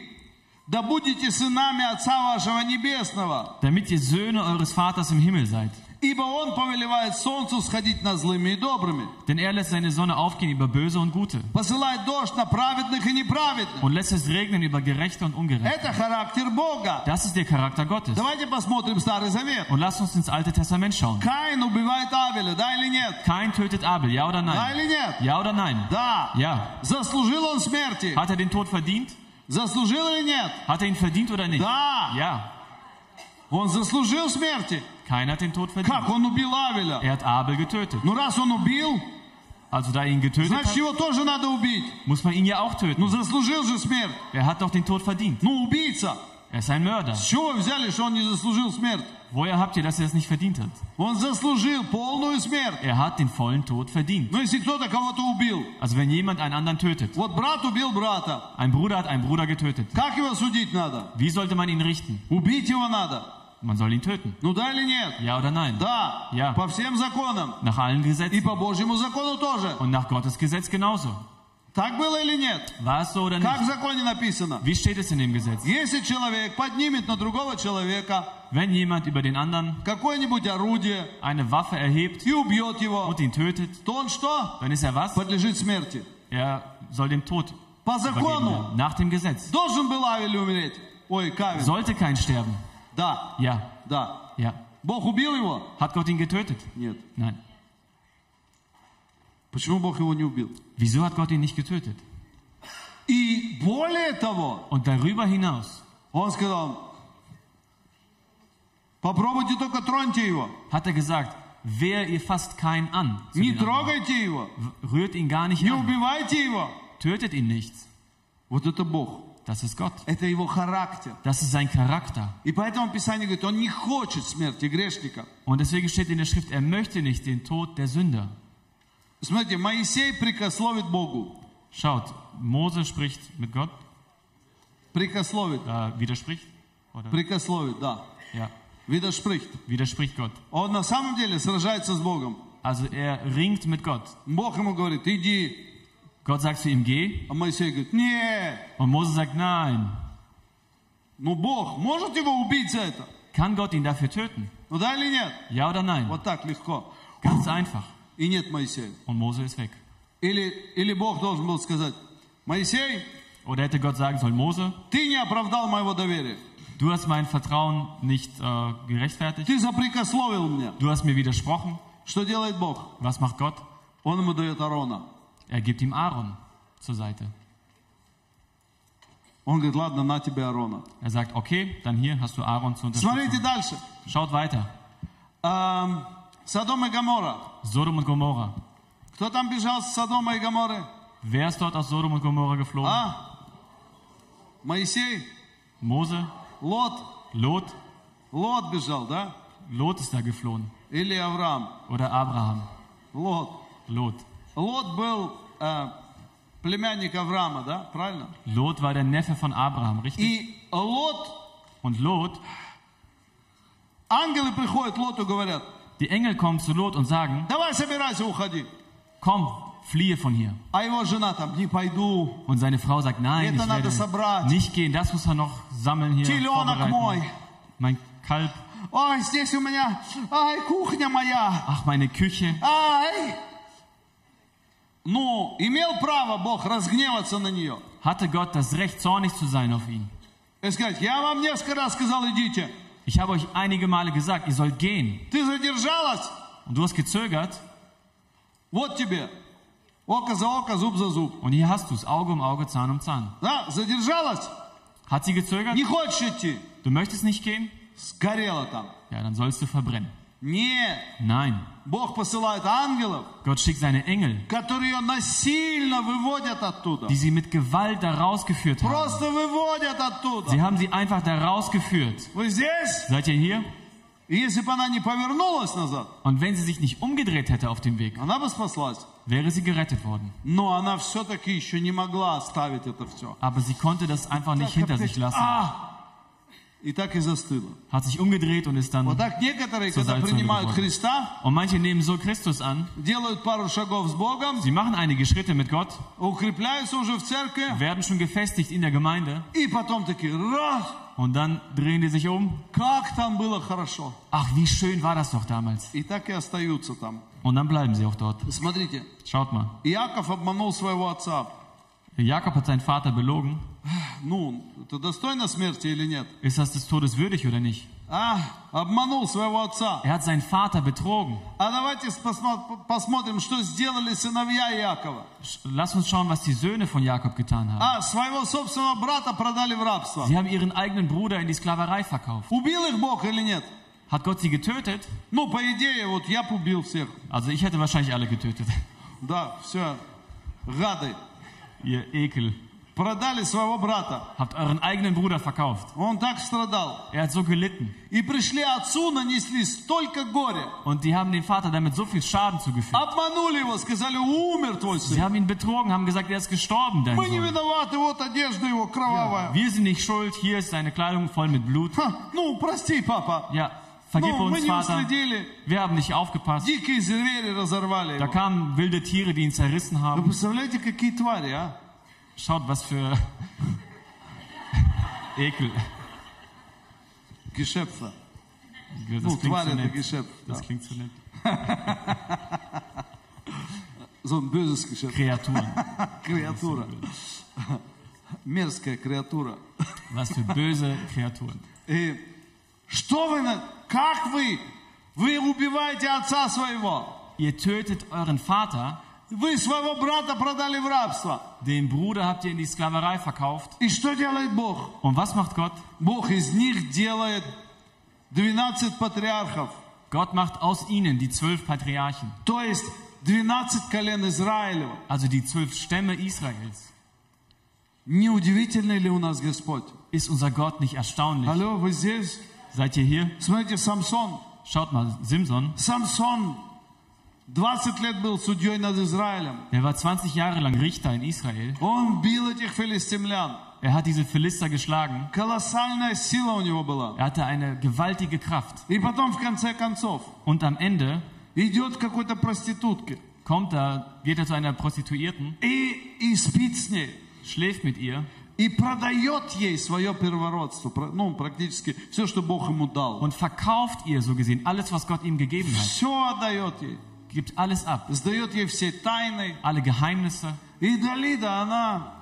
да будете сынами Отца вашего Небесного. Damit ihr Söhne eures Vaters im Himmel seid. Ибо Он повелевает солнцу сходить над злыми и добрыми, Denn er lässt seine Sonne aufgehen über Böse und Gute. посылает дождь на праведных и неправедных. Und lässt es regnen über Gerechte und Ungerechte. Это характер Бога. Das ist der Charakter Gottes. Давайте посмотрим Старый Завет. Und lasst uns ins Alte Testament schauen. Каин убивает Авеля, да или нет? Kein tötet Abel, ja oder Да nein? или нет? Ja oder nein? Да. Ja. Заслужил он смерти? Hat er den Tod verdient? Заслужил или нет? Hat er ihn verdient oder nicht? Да. Ja. Он заслужил смерти. Keiner hat den Tod verdient. Как? Он убил Авеля. Er hat Abel getötet. Ну раз он убил, Also da er ihn getötet значит hat, его тоже надо убить. muss man ihn ja auch Ну töten. заслужил же смерть. Er hat doch den Tod verdient. Ну убийца. Er ist ein Mörder. С чего вы взяли, что он не заслужил смерть? Woher habt ihr, dass er es nicht verdient hat? Он заслужил полную смерть. Er hat den vollen Tod verdient. Но если кто-то кого-то убил, Also wenn jemand einen anderen tötet, вот брат убил брата, ein Bruder hat einen Bruder getötet, как его судить надо? wie sollte man ihn richten? Убить его надо. Man soll ihn töten. Ну да или нет? Ja oder nein? Да. Ja. По всем законам. Nach allen И Gesetzen. по Божьему закону тоже. Und nach Gottes Gesetz genauso. Так было или нет? War es so oder Как в nicht? законе написано? Wie steht es in dem Gesetz? Если человек поднимет на другого человека Wenn jemand über den anderen какое-нибудь орудие eine Waffe erhebt и убьет его, und ihn tötet, то он что? dann ist er was? Подлежит смерти. Er soll dem Tod По übergeben закону werden. Nach dem Gesetz. должен был Авель умереть. Ой, Кавин. Sollte kein sterben. Да, Ja, да. ja. Бог убил его? Hat Gott ihn getötet? Нет. Nein. Почему Бог его не убил? Wieso hat Gott ihn nicht getötet? И более того, Und darüber hinaus он сказал, попробуйте только троньте его. hat er gesagt, wer ihr fasst keinen an. zu Не den anderen. трогайте его. Rührt ihn gar nicht Не an. убивайте его. Tötet ihn nicht. Вот это Бог. Das ist Gott. Это его характер. Das ist sein Charakter. И поэтому Писание говорит, он не хочет смерти грешника. Und deswegen steht in der Schrift, er möchte nicht den Tod der Sünder. Смотрите, Моисей прикословит Богу. Schaut, Mose spricht mit Gott, Прикословит. äh, widerspricht. Oder? Прикословит, да. Ja, Видошприхт. widerspricht Gott. Он на самом деле сражается с Богом. Also er ringt mit Gott. Бог ему говорит, иди. Gott sagt zu ihm, geh. А Моисей говорит, нет. Und Mose sagt, nein. Ну Бог может его убить за это? Kann Gott ihn dafür töten? Ну да или нет? Ja oder nein? Вот так легко. Ganz einfach. И нет Моисея. Und Mose ist weg. Или, или Бог должен был сказать, Моисей, Oder hätte Gott sagen sollen, Mose, ты не оправдал моего доверия. du hast mein Vertrauen nicht äh, gerechtfertigt. Ты запрекословил меня. Du hast mir widersprochen. Что делает Бог? Was macht Gott? Он ему дает Арона. Er gibt ihm Aaron zur Seite. Он говорит, ладно, на тебе Арона. Er sagt, okay, dann hier hast du Aaron zur Смотрите Unterstützung. дальше. Schaut weiter. Ам, Содом и Гамора. Sodom und Gomorra. Кто там бежал с Содома и Гаморы? Wer ist dort aus Sodom und Gomorra geflogen? А? Моисей? Mose, Лот? Lot. Лот бежал, да? Lot ist da geflohen. Или Авраам? Oder Abraham. Лот. Lot. Лот был э, племянник Авраама, да? Правильно? Lot war der Neffe von Abraham, richtig? И Лот, Und Lot, ангелы приходят Лоту, говорят, die Engel kommen zu Lot und sagen, давай собирайся, уходи. komm, fliehe von hier. А его жена там, не пойду, Und seine Frau sagt, nein, Это ich надо werde собрать. nicht gehen, das muss er noch sammeln hier. теленок мой. vorbereiten. Mein Kalb, Ой, здесь у меня, ай, кухня моя, ach, meine Küche. ай. Ну, имел право Бог разгневаться на нее. Hatte Gott das Recht, zornig zu sein auf ihn. И сказать, я вам несколько раз сказал, идите. Ich habe euch einige Male gesagt, ihr sollt gehen. Ты задержалась, Und du hast gezögert. вот тебе. Око за око, зуб за зуб. Und hier hast du es, Auge um Auge, Zahn um Zahn. Да, задержалась, Hat sie gezögert? не хочешь идти. Du möchtest nicht gehen? Сгорела там. Ja, dann sollst du verbrennen. Нет, Nein, Бог посылает ангелов, Gott schickt seine Engel, которые ее насильно выводят оттуда. die sie mit Gewalt da rausgeführt haben. Просто выводят оттуда. Sie haben sie einfach da rausgeführt. Вы здесь? Seid ihr hier? И если бы она не повернулась назад, Und wenn sie sich nicht umgedreht hätte auf dem Weg, она бы спаслась. wäre sie gerettet worden. Но она все-таки еще не могла оставить это все. Aber sie konnte das einfach nicht hinter sich lassen. А! Hat sich umgedreht und ist Вот dann. так некоторые, Zur когда Salzsäule принимают geworden. Христа, Und manche nehmen so Christus an. делают пару шагов с Богом, Sie machen einige Schritte mit Gott, укрепляются уже в церкви, werden schon gefestigt in der Gemeinde и потом такие, раз, und dann drehen die sich um. как там было хорошо. Ach, wie schön war das doch damals. И так и остаются там. Und dann bleiben sie auch dort. Смотрите, Schaut mal. Иаков обманул своего отца. Jakob hat seinen Vater belogen. Ну, это достойно смерти или нет? Ist das des Todes würdig oder nicht? А, обманул своего отца. Er hat seinen Vater betrogen. А давайте посмо- посмотрим, что сделали сыновья Иакова. Sch- Lass uns schauen, was die Söhne von Jakob getan haben. А, своего собственного брата продали в рабство. Sie haben ihren eigenen Bruder in die Sklaverei verkauft. Убил их Бог или нет? Hat Gott sie getötet? Ну, по идее, вот я б убил всех. Also ich hätte wahrscheinlich alle getötet. Да, все, гады. Ihr Ekel. Продали своего брата. Habt euren eigenen Bruder verkauft. Он так страдал. Er hat so gelitten. И пришли отцу, нанесли столько горя. Und die haben dem Vater damit so viel Schaden zugefügt. Обманули его, сказали, умер твой Sie сын. haben ihn betrogen, haben gesagt, er ist gestorben, dein Мы не Sohn. виноваты, вот одежда его кровавая. Wir sind nicht schuld, hier ist seine Kleidung voll mit Blut. Ха, ну, прости, папа. Ja, vergib Ну, мы uns, не Vater. уследили. Wir haben nicht aufgepasst. Дикие звери разорвали Da его. kamen wilde Tiere, die ihn zerrissen Вы haben. представляете, какие твари, а? Schaut, was für Ekel. Гешепфа. Das Ну, klingt zu тварь это nett. гешеф. Das Да. klingt zu nett. So ein böses Geschäft. Kreaturen. Креатура. Мерзкая креатура. Was für böse Kreaturen. И что вы, на- как вы, вы убиваете отца своего. Ihr tötet euren Vater, Вы своего брата продали в рабство. den Bruder habt ihr in die Sklaverei verkauft. И что делает Бог? Und was macht Gott? Бог из них делает 12 патриархов. Gott macht aus ihnen die zwölf Patriarchen, То есть 12 колен Израилева. also die zwölf Stämme Israels. Неудивительный ли у нас Господь? Ist unser Gott nicht erstaunlich? Алло, вы здесь? Seid ihr hier? Смотрите, Самсон. Schaut mal, Simson, Самсон 20 лет был судьей над Израилем. der war 20 Jahre lang Richter in Israel. Он бил этих филистимлян. Er hat diese Philister geschlagen. Колоссальная сила у него была. Er hatte eine gewaltige Kraft. И потом, в конце концов, Und am Ende идет к какой-то проститутке kommt er, geht er zu einer Prostituierten, и, и спит с ней. schläft mit ihr И продает ей свое первородство. Ну, практически все, что Бог ему дал. und verkauft ihr so gesehen alles, was Gott ihm gegeben hat. Все отдает ей. Gibt alles ab. Сдает ей все тайны. Alle Geheimnisse. И Далида, она,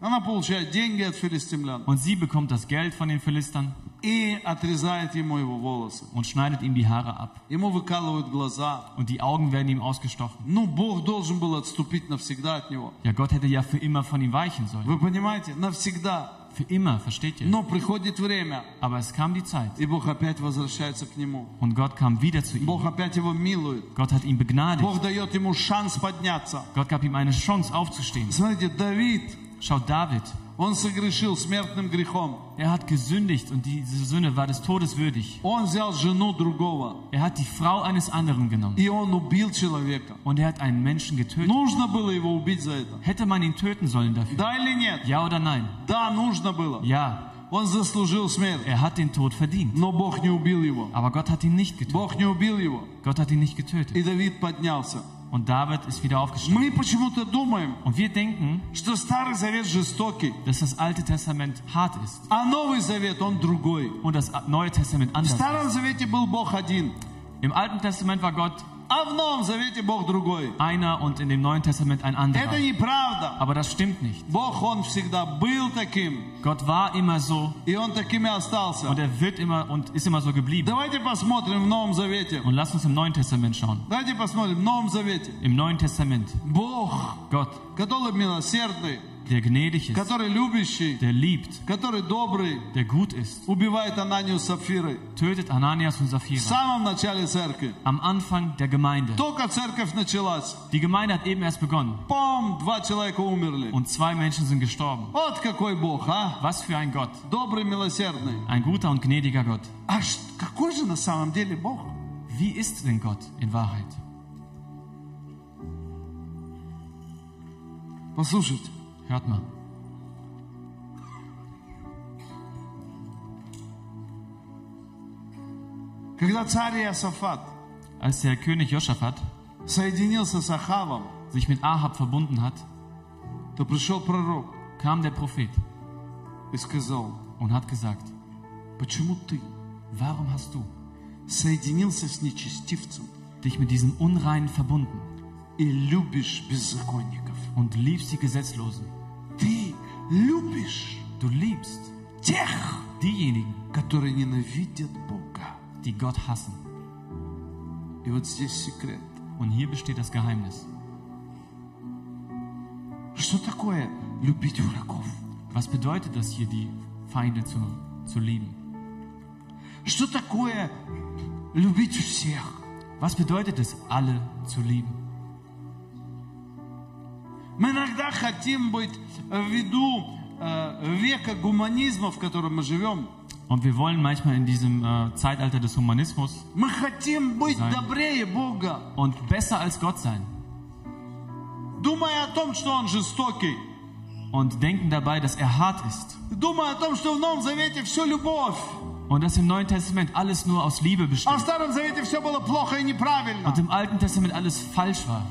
она получает деньги от филистимлян. Und sie bekommt das Geld von den Philistern И отрезает ему его волосы. und schneidet ihm die Haare ab. Ему выкалывают глаза. Und die Augen werden ihm ausgestochen. Ну, Бог должен был отступить навсегда от него. Ja, Gott hätte ja für immer von ihm weichen sollen. Вы понимаете? Навсегда. Für immer, versteht ihr? Но приходит время, Aber es kam die Zeit. и Бог опять возвращается к нему. Und Gott kam wieder zu ihm. Бог опять его милует. Gott hat ihn begnadigt. Бог дает ему шанс подняться. Gott gab ihm eine Chance aufzustehen. Смотрите, Давид, Schaut David. он согрешил смертным грехом. Er hat gesündigt und diese Sünde war des Todes würdig. Он взял жену другого, Er hat die Frau eines anderen genommen. и он убил человека. Und er hat einen Menschen getötet. Нужно было его убить за это. Hätte man ihn töten sollen dafür? Да или нет? Ja oder nein? Да, нужно было. Ja, Он заслужил смерть. er hat den Tod verdient. Но Бог не убил его. Aber Gott hat ihn nicht getötet. Bог не убил его. Gott hat ihn nicht getötet. И Давид поднялся. Und David ist wieder aufgestanden. Мы почему-то думаем, Und wir denken, что Старый Завет жестокий, dass das Alte Testament hart ist а Новый Завет, он другой. und das Neue Testament В anders ist. Старом Завете был Бог один, Im Alten Testament war Gott einer und in dem Neuen Testament ein anderer. Aber das stimmt nicht. Gott war immer so. Und er wird immer und ist immer so geblieben. Und lass uns im Neuen Testament schauen. Im Neuen Testament. Gott der gnädig ist, который любящий, der liebt, который добрый, der gut ist, убивает Ананию с Сапфирой. tötet Ananias und В Sapphira. самом начале церкви. Am Anfang der Gemeinde. Только церковь началась. Die Gemeinde hat eben erst begonnen Пом, два человека умерли. und zwei Menschen sind gestorben. Вот какой Бог, а? Was für ein Gott. Добрый, милосердный. Ein guter und gnädiger Gott. А ш- какой же на самом деле Бог? Wie ist denn Gott in Wahrheit? Послушайте. Hört mal. Когда царь Иосафат Als der König Josaphat соединился с Ахавом, sich mit Ahab verbunden hat, то пришел пророк kam der Prophet и сказал, und hat gesagt, почему ты warum hast du соединился с нечестивцем dich mit diesen Unreinen verbunden и любишь беззаконников? und liebst die Gesetzlosen? Ты любишь Du liebst тех, diejenigen, которые ненавидят Бога. die Gott hassen. И вот здесь секрет. Und hier besteht das Geheimnis. Что такое любить врагов? Was bedeutet das hier, die Feinde zu, zu lieben? Что такое любить всех? Was bedeutet es, alle zu lieben? Мы иногда хотим быть ввиду э, века гуманизма, в котором мы живем. Und wir wollen manchmal in diesem äh, Zeitalter des Humanismus Мы хотим быть Nein. добрее Бога, und besser als Gott sein думая о том, что Он жестокий, und denken dabei, dass er hart ist думая о том, что в Новом Завете все любовь, und dass im Neuen Testament alles nur aus Liebe а в besteht Старом Завете все было плохо и неправильно. und im Alten Testament alles falsch war.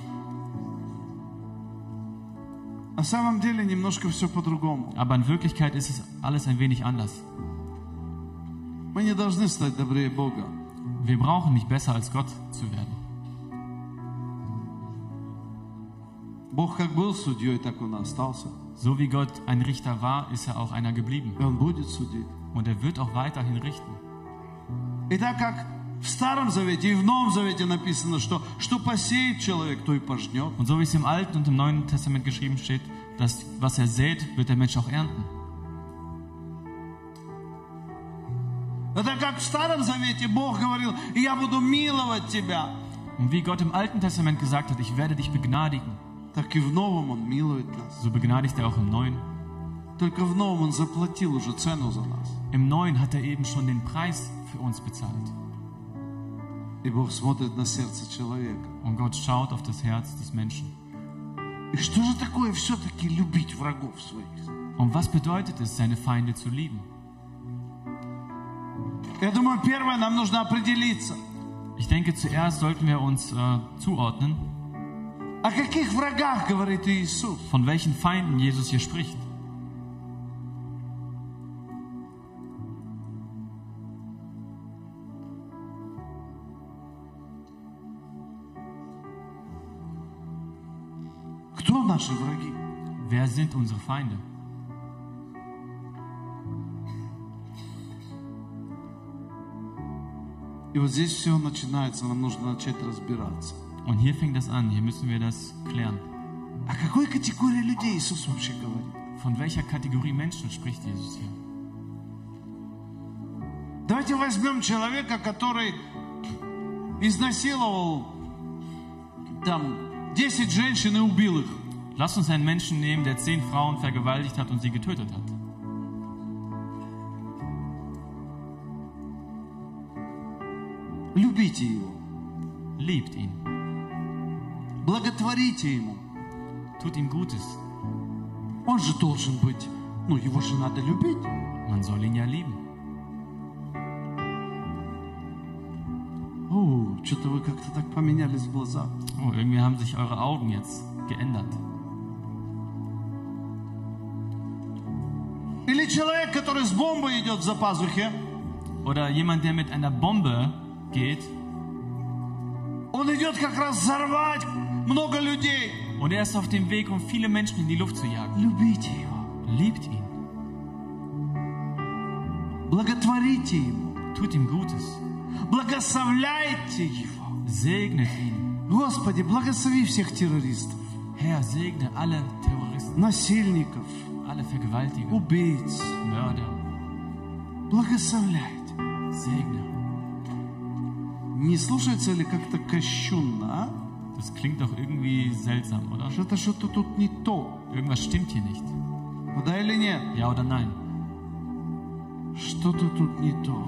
Aber in Wirklichkeit ist es alles ein wenig anders. Мы не должны стать добрее Бога. Wir brauchen nicht besser als Gott zu werden. Бог как был судьей, так Он и остался. So wie Gott ein Richter war, ist er auch einer geblieben. И Он будет судить. Und er wird auch weiterhin richten. И так как в Старом Завете и в Новом Завете написано, что что посеет человек, то и пожнет. Und so wie es im Alten und im Neuen Testament geschrieben steht, dass was er sät, wird der Mensch auch ernten. Это как в Старом Завете Бог говорил, я буду миловать тебя. Und wie Gott im Alten Testament gesagt hat, ich werde dich begnadigen, Так и в Новом Он милует нас. so begnadigt er auch im Neuen. Только в Новом Он заплатил уже цену за нас. Im Neuen hat er eben schon den Preis für uns bezahlt. Und Gott schaut auf das Herz des Menschen. Und was bedeutet es, seine Feinde zu lieben? Ich denke, zuerst sollten wir uns äh, zuordnen. Von welchen Feinden Jesus hier spricht. Наши враги? Wer sind unsere Feinde? И вот здесь все начинается, нам нужно начать разбираться. Und hier fängt das an, hier müssen wir das klären. О какой категории людей Иисус вообще говорит? Von welcher Kategorie Menschen spricht Jesus hier? Давайте возьмем человека, который изнасиловал там 10 женщин и убил их. Lasst uns einen Menschen nehmen, der zehn Frauen vergewaltigt hat und sie getötet hat. Любите его, Liebt ihn, благотворите ему. tut ihm Gutes. Он же должен быть, ну его же надо любить. Man soll ihn ja lieben. О, что-то вы как-то так поменялись в глазах. Oh, irgendwie haben sich eure Augen jetzt geändert. Который с бомбой идет за пазухе, Oder jemand, der mit einer Bombe geht он идет как раз взорвать много людей. und er ist auf dem Weg, um viele Menschen in die Luft zu jagen. Любите его, Liebt ihn, благотворите ему, tut ihm Gutes, благословляйте его. segnet ihn. Господи, благослови всех террористов. Herr, segne alle Terroristen. Насильников, alle Vergewaltiger, убийц. Благословляйте. Не слушается ли как-то кощунно, а? Das klingt doch irgendwie seltsam, oder? Что-то что-то тут не то. Irgendwas stimmt hier nicht. Да или нет? Ja oder nein? Что-то тут не то.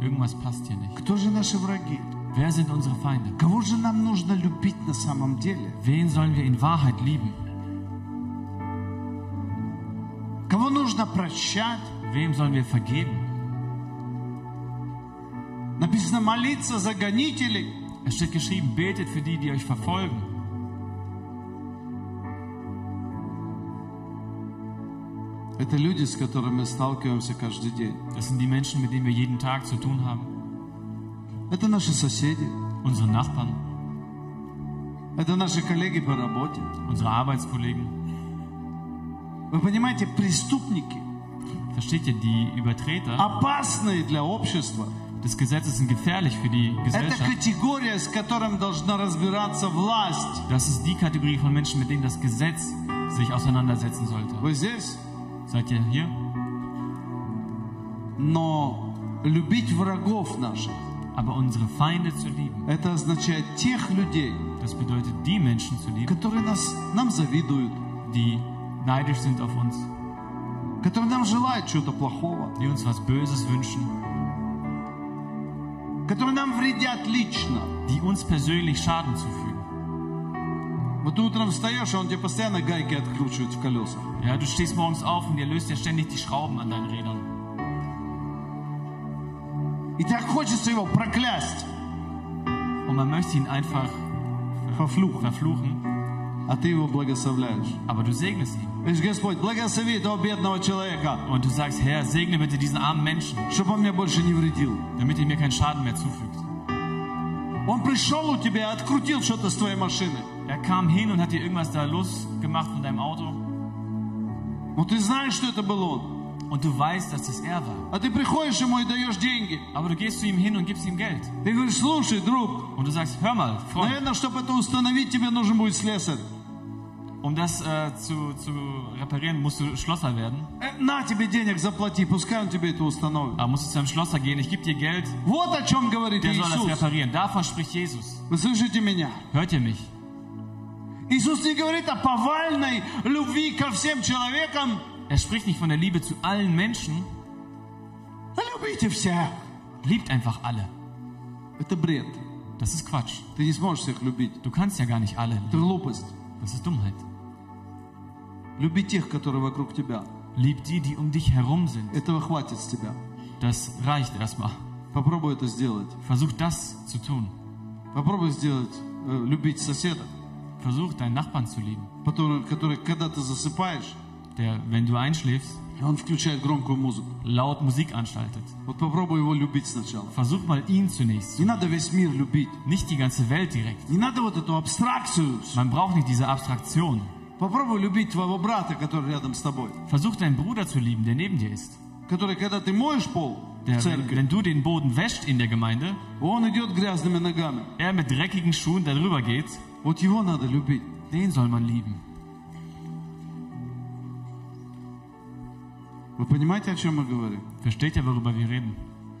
Irgendwas passt hier nicht. Кто же наши враги? Wer sind unsere Feinde? Кого же нам нужно любить на самом деле? Wen sollen wir in Wahrheit lieben? Кого нужно прощать? Wem sollen wir vergeben? Написано молиться за гонителей. Es steht geschrieben, betet für die, die euch verfolgen. Это люди, с которыми сталкиваемся каждый день. Das sind die Menschen, mit denen wir jeden Tag zu tun haben. Это наши соседи. Unsere Nachbarn, Это наши коллеги по работе. unsere Arbeitskollegen. Вы понимаете, преступники Versteht ihr, die Übertreter опасные для общества. des Gesetzes sind gefährlich für die Это Gesellschaft. категория, с которым должна разбираться власть. Das ist die Kategorie von Menschen, mit denen das Gesetz sich auseinandersetzen sollte. Вы здесь? Seid ihr hier? Но любить врагов наших, Aber unsere Feinde zu lieben, это означает тех людей, das bedeutet die Menschen zu lieben, которые нас, нам завидуют, die neidisch sind auf uns, которые нам желают чего-то плохого, die uns was Böses wünschen, которые нам вредят лично. die uns persönlich Schaden zufügen. Вот ты утром встаешь, а он тебе постоянно гайки откручивает в колесах. Ja, du stehst morgens auf und ihr löst ja ständig die Schrauben an deinen Rädern. И так хочется его проклясть, Und man möchte ihn einfach пофлюхать, verfluchen, А ты его благословляешь. aber du segnest ihn. Говоришь, Господь, благослови этого бедного человека, Und du sagst, Herr, segne bitte diesen armen Menschen, чтобы он мне больше не вредил. damit er mir keinen Schaden mehr zufügt. Он пришел у тебя открутил что-то с твоей машины. Er kam hin und hat dir irgendwas da losgemacht von deinem Auto. Но ты знаешь, что это был он. Und du weißt, dass das er war. А ты приходишь ему и даешь деньги. Aber du gehst zu ihm hin und gibst ihm Geld. Ты говоришь, слушай, друг, Und du sagst, hör mal, Freund, наверное, чтобы это установить, тебе нужен будет слесарь. um das äh, zu, zu reparieren, musst du Schlosser werden. Э, на тебе денег заплати, пускай он тебе это установит. Aber musst du zu einem Schlosser gehen, ich gebe dir Geld, Вот о чем говорит der soll das Иисус. reparieren. Davon spricht Jesus. Вы слышите меня? Hört ihr mich? Иисус не говорит о повальной любви ко всем человекам. Er spricht nicht von der Liebe zu allen Menschen, А любите всех. liebt einfach alle. Это бред. Das ist Quatsch. Ты не сможешь всех любить. Du kannst ja gar nicht alle Это lieben. глупость. Das ist Dummheit. Люби тех, которые вокруг тебя. Lieb die, die um dich herum sind. Этого хватит с тебя. Das reicht erstmal. Попробуй это сделать. Versuch das zu tun. Попробуй сделать, э, любить соседа, Versuch deinen Nachbarn zu lieben. который, который, когда ты засыпаешь, Der, wenn du einschläfst, он включает громкую музыку. laut Musik anstaltet. Вот попробуй его любить сначала. Versuch mal ihn zunächst. Не надо весь мир любить. Nicht die ganze Welt direkt. Не надо вот эту абстракцию. Man braucht nicht diese Abstraktion. Попробуй любить твоего брата, который рядом с тобой. Versuch deinen Bruder zu lieben, der neben dir ist. Который, когда ты моешь пол в Der, wenn, церкви, wenn du den Boden wäscht in der Gemeinde, он идет грязными ногами. er mit dreckigen Schuhen darüber geht, Вот его надо любить. den soll man lieben. Вы понимаете, о чем мы говорим? Versteht ihr, worüber wir reden?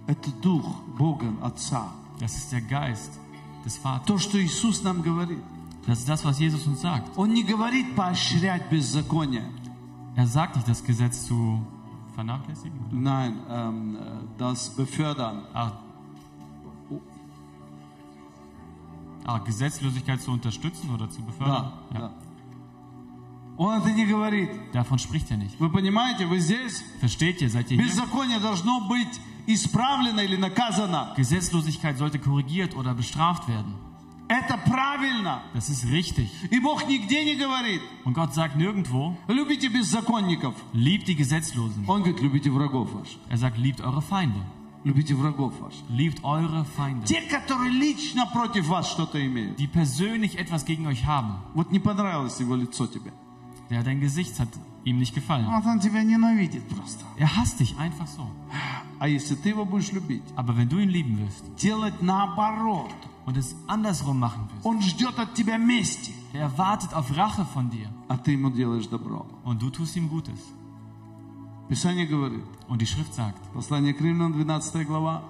Это дух Бога, Отца. Das ist der Geist des Vaters. То, что Иисус нам говорит. Das ist das, was Jesus uns sagt. Он не говорит поощрять беззаконие. Er sagt nicht, das Gesetz zu vernachlässigen. Oder? Nein, ähm, äh, das befördern. Ah. Ah, Gesetzlosigkeit zu unterstützen oder zu befördern? Да, да. Он это не говорит. Davon spricht er nicht. Вы понимаете, вы здесь? Versteht ihr? Seid ihr hier? Беззаконие должно быть исправлено или наказано. Gesetzlosigkeit sollte korrigiert oder bestraft werden. Это правильно. Das ist richtig. И Бог нигде не говорит, Und Gott sagt nirgendwo, любите беззаконников. liebt die Gesetzlosen. Он говорит, любите врагов ваших. Er sagt, liebt eure Feinde. Любите врагов ваших. Liebt eure Feinde. Те, которые лично против вас что-то имеют. Die persönlich etwas gegen euch haben. Вот не понравилось его лицо тебе. Ja, dein Gesicht hat ihm nicht gefallen. Вот он тебя ненавидит просто. Er hasst dich einfach so. А если ты его будешь любить, Aber wenn du ihn lieben wirst, делать наоборот, und es andersrum machen wirst. Он ждет от тебя мести, Er wartet auf Rache von dir а ты ему делаешь добро. und du tust ihm Gutes. Писание говорит, Und die Schrift sagt, послание к Римлянам, 12 глава,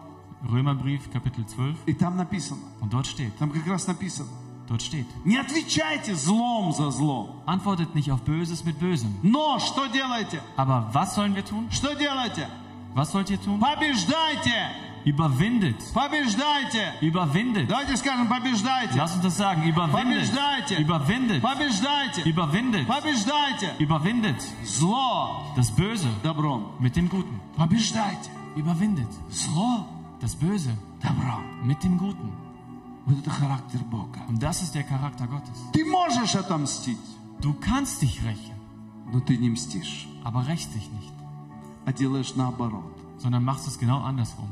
Römerbrief Kapitel 12, и там написано, und dort steht, там как раз написано, dort steht, не отвечайте злом за зло. antwortet nicht auf Böses mit Bösem. Но что делаете? Aber was sollen wir tun? Что делаете? Was sollt ihr tun? Побеждайте! Überwindet. Побеждайте! Überwindet. Давайте скажем, побеждайте! Lass uns das sagen. Überwindet. Побеждайте! Überwindet. Побеждайте! Überwindet. Побеждайте! Überwindet. Зло Das Böse добром. mit dem Guten. Побеждайте! Überwindet. Зло Das Böse добром. mit dem Guten. Вот это характер Бога. Und das ist der Charakter Gottes. Ты можешь отомстить, Du kannst dich rächen, но ты не мстишь, aber rächst dich nicht, а делаешь наоборот. sondern machst es genau andersrum.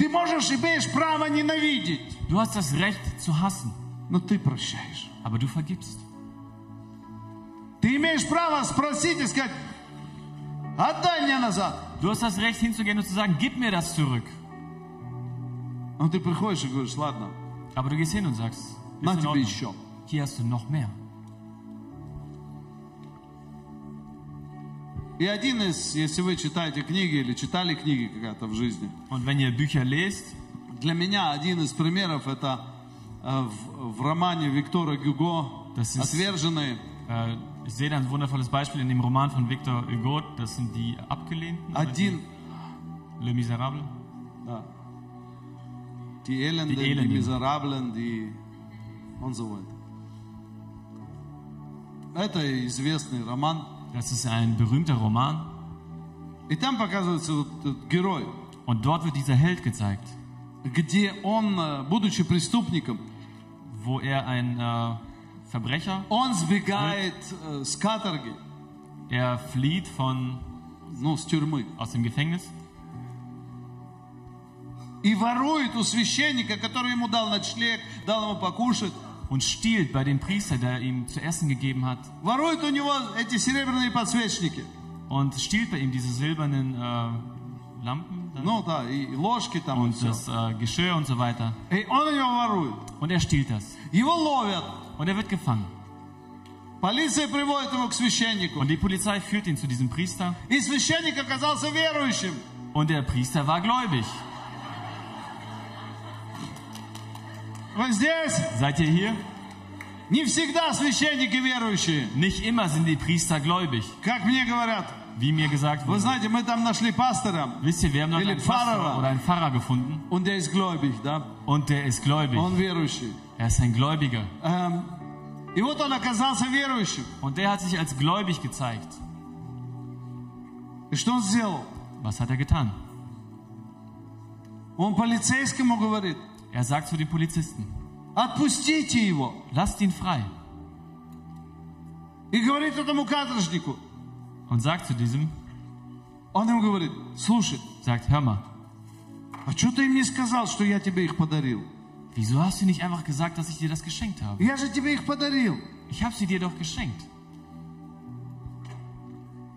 Ты можешь, имеешь право ненавидеть, Du hast das Recht zu hassen, но ты прощаешь. aber du vergibst. Ты имеешь право спросить и сказать, отдай мне назад. Du hast das Recht hinzugehen und zu sagen, gib mir das zurück. Но ты приходишь и говоришь, ладно, Aber du gehst hin und sagst, на тебе еще. hier hast du noch mehr. И один из, если вы читаете книги или читали книги когда-то в жизни, Und wenn ihr Bücher lest, для меня один из примеров это э, в, в романе Виктора Гюго Das ist- «Отверженные». äh, ich sehe da ein wundervolles Beispiel in dem Roman von Victor Hugo, das sind die Abgelehnten, Один, die Le Miserable. да, die Elenden, Die die, Elenden. Miserablen, die und so weiter. Это известный роман. Das ist ein berühmter Roman И там показывается вот этот герой, und dort wird dieser Held gezeigt, где он, э, будучи преступником, wo er ein äh, Verbrecher, он сбегает э, с каторги, er flieht von ну, с тюрьмы, aus dem Gefängnis и ворует у священника, который ему дал ночлег, дал ему покушать, und stiehlt bei dem Priester, der ihm zu essen gegeben hat, ворует у него эти серебряные подсвечники. und stiehlt bei ihm diese silbernen äh, Lampen dann, Ну да, и ложки там и und все. das äh, Geschirr und so weiter. И он у него ворует. Und er stiehlt das. Его ловят. Und er wird gefangen. Полиция приводит его к священнику. Und die Polizei führt ihn zu diesem Priester. И священник оказался верующим. Und der Priester war gläubig. Вы здесь? Seid ihr hier? Не всегда священники верующие. Nicht immer sind die Priester gläubig. Как мне говорят. Wie mir gesagt Вы wurde. знаете, мы там нашли пастора, Wisst ihr, wir haben dort Или einen Pastor Pfarrer. oder einen Pfarrer gefunden. он der ist gläubig, да? Und der ist gläubig. Он верующий. Er ist ein Gläubiger. Эм, и вот он оказался верующим. Und der hat sich als gläubig gezeigt. И что он сделал? Was hat er getan? Он полицейскому говорит, Er sagt zu den Polizisten, отпустите его. lasst ihn frei. И говорит этому каторжнику. Und sagt zu diesem, Он ему говорит, слушай, sagt, hör mal, а что ты им не сказал, что я тебе их подарил? wieso hast du nicht einfach gesagt, dass ich dir das geschenkt habe? Я же тебе их подарил. Ich habe sie dir doch geschenkt.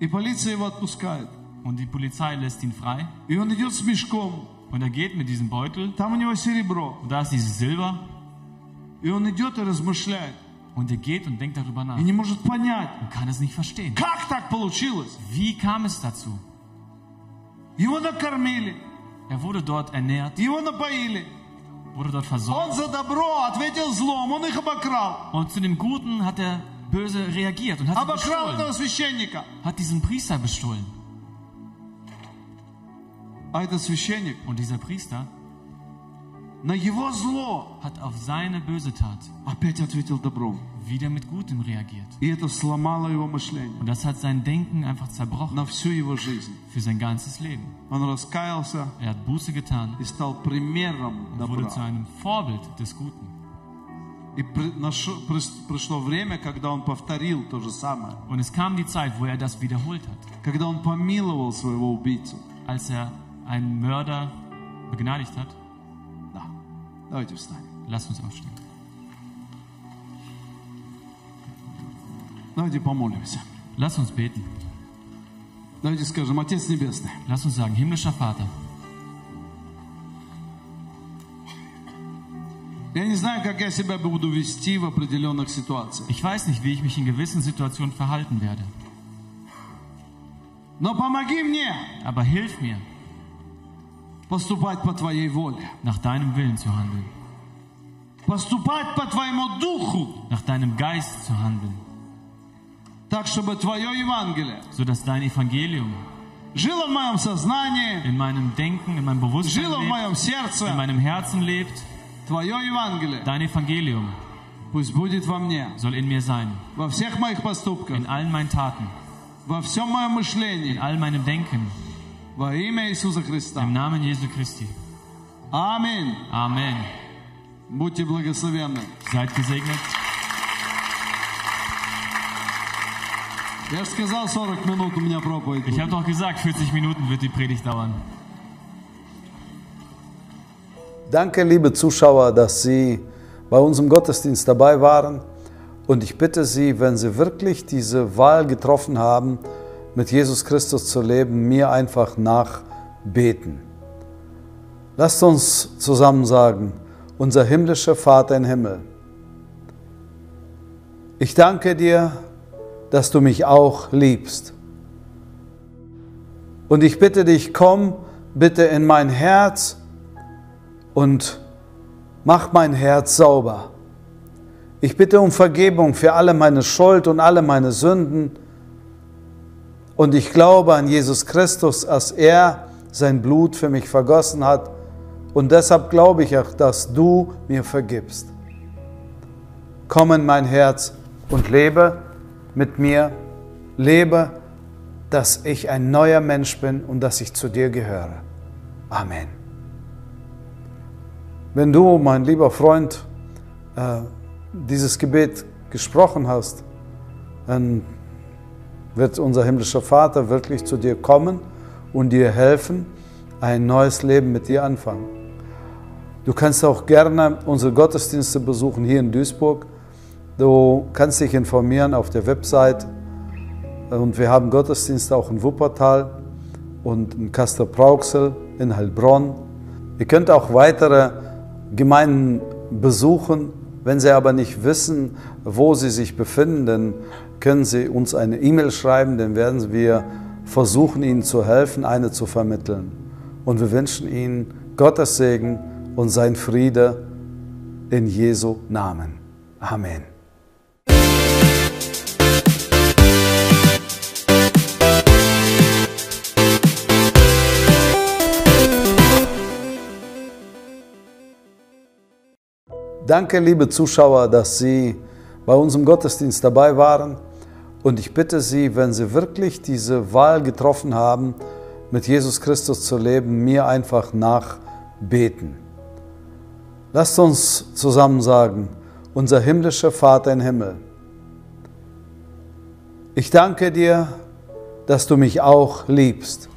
И полиция его отпускает. Und die Polizei lässt ihn frei. И он идет с мешком. Und er geht mit diesem Beutel. Там у него серебро. Und da ist dieses Silber. И он идет и размышляет. Und er geht und denkt darüber nach. И не может понять, Und kann es nicht verstehen. как так получилось. Wie kam es dazu? Его накормили, Er wurde dort ernährt, его напоили. wurde dort versorgt. Он за добро ответил злом, он их обокрал. Und zu dem Guten hat er böse reagiert und hat, ihn Обокрал bestohlen, этого священника. hat diesen Priester bestohlen. А этот священник Und dieser Priester на его зло hat auf seine böse Tat опять ответил добром. wieder mit Gutem reagiert. И это сломало его мышление Und das hat sein Denken einfach zerbrochen на всю его жизнь. für sein ganzes Leben. Он раскаялся Er hat Buße getan и стал примером und wurde zu добра. einem Vorbild des Guten. И пришло время, когда он повторил то же самое. Und es kam die Zeit, wo er das wiederholt hat, Когда он помиловал своего убийцу. als er einen Mörder begnadigt hat. Да. Давайте встанем. Lasst uns aufstehen. Давайте помолимся. Lasst uns beten. Давайте скажем, Отец Небесный, Lasst uns sagen, himmlischer Vater, Я не знаю, как я себя буду вести в определенных ситуациях. Ich weiß nicht, wie ich mich in gewissen Situationen verhalten werde. Но помоги мне Aber hilf mir, поступать по Твоей воле. nach deinem Willen zu handeln, Поступать по Твоему Духу, nach deinem Geist zu handeln, так, чтобы Твое Евангелие sodass dein Evangelium жило в моем сознании, in meinem Denken, in meinem Bewusstsein жило в lebt, моем in сердце. meinem Herzen lebt. Твое Евангелие Dein Evangelium пусть будет во мне, soll in mir sein, во всех моих поступках, in allen meinen Taten, во всем моем in мышлении, all meinem Denken, во имя Иисуса Христа. im Namen Jesu Christi. Аминь. Amen. Будьте благословенны. Seid gesegnet. Я же сказал, 40 минут у меня проповедь Ich будет. habe doch gesagt, 40 Minuten wird die Predigt dauern. Danke, liebe Zuschauer, dass Sie bei unserem Gottesdienst dabei waren. Und ich bitte Sie, wenn Sie wirklich diese Wahl getroffen haben, mit Jesus Christus zu leben, mir einfach nachbeten. Lasst uns zusammen sagen, unser himmlischer Vater im Himmel, ich danke dir, dass du mich auch liebst. Und ich bitte dich, komm bitte in mein Herz und mach mein Herz sauber. Ich bitte um Vergebung für alle meine Schuld und alle meine Sünden. Und ich glaube an Jesus Christus, dass er sein Blut für mich vergossen hat. Und deshalb glaube ich auch, dass du mir vergibst. Komm in mein Herz und lebe mit mir. Lebe, dass ich ein neuer Mensch bin und dass ich zu dir gehöre. Amen. Wenn du, mein lieber Freund, äh, dieses Gebet gesprochen hast, dann wird unser himmlischer Vater wirklich zu dir kommen und dir helfen, ein neues Leben mit dir anfangen. Du kannst auch gerne unsere Gottesdienste besuchen hier in Duisburg. Du kannst dich informieren auf der Website. Und wir haben Gottesdienste auch in Wuppertal und in Kastor-Brauxel, in Heilbronn. Ihr könnt auch weitere Gemeinden besuchen. Wenn Sie aber nicht wissen, wo Sie sich befinden, dann können Sie uns eine E-Mail schreiben, dann werden wir versuchen, Ihnen zu helfen, eine zu vermitteln. Und wir wünschen Ihnen Gottes Segen und sein Friede in Jesu Namen. Amen. Danke, liebe Zuschauer, dass Sie bei unserem Gottesdienst dabei waren. Und ich bitte Sie, wenn Sie wirklich diese Wahl getroffen haben, mit Jesus Christus zu leben, mir einfach nachbeten. Lasst uns zusammen sagen, unser himmlischer Vater im Himmel, ich danke dir, dass du mich auch liebst.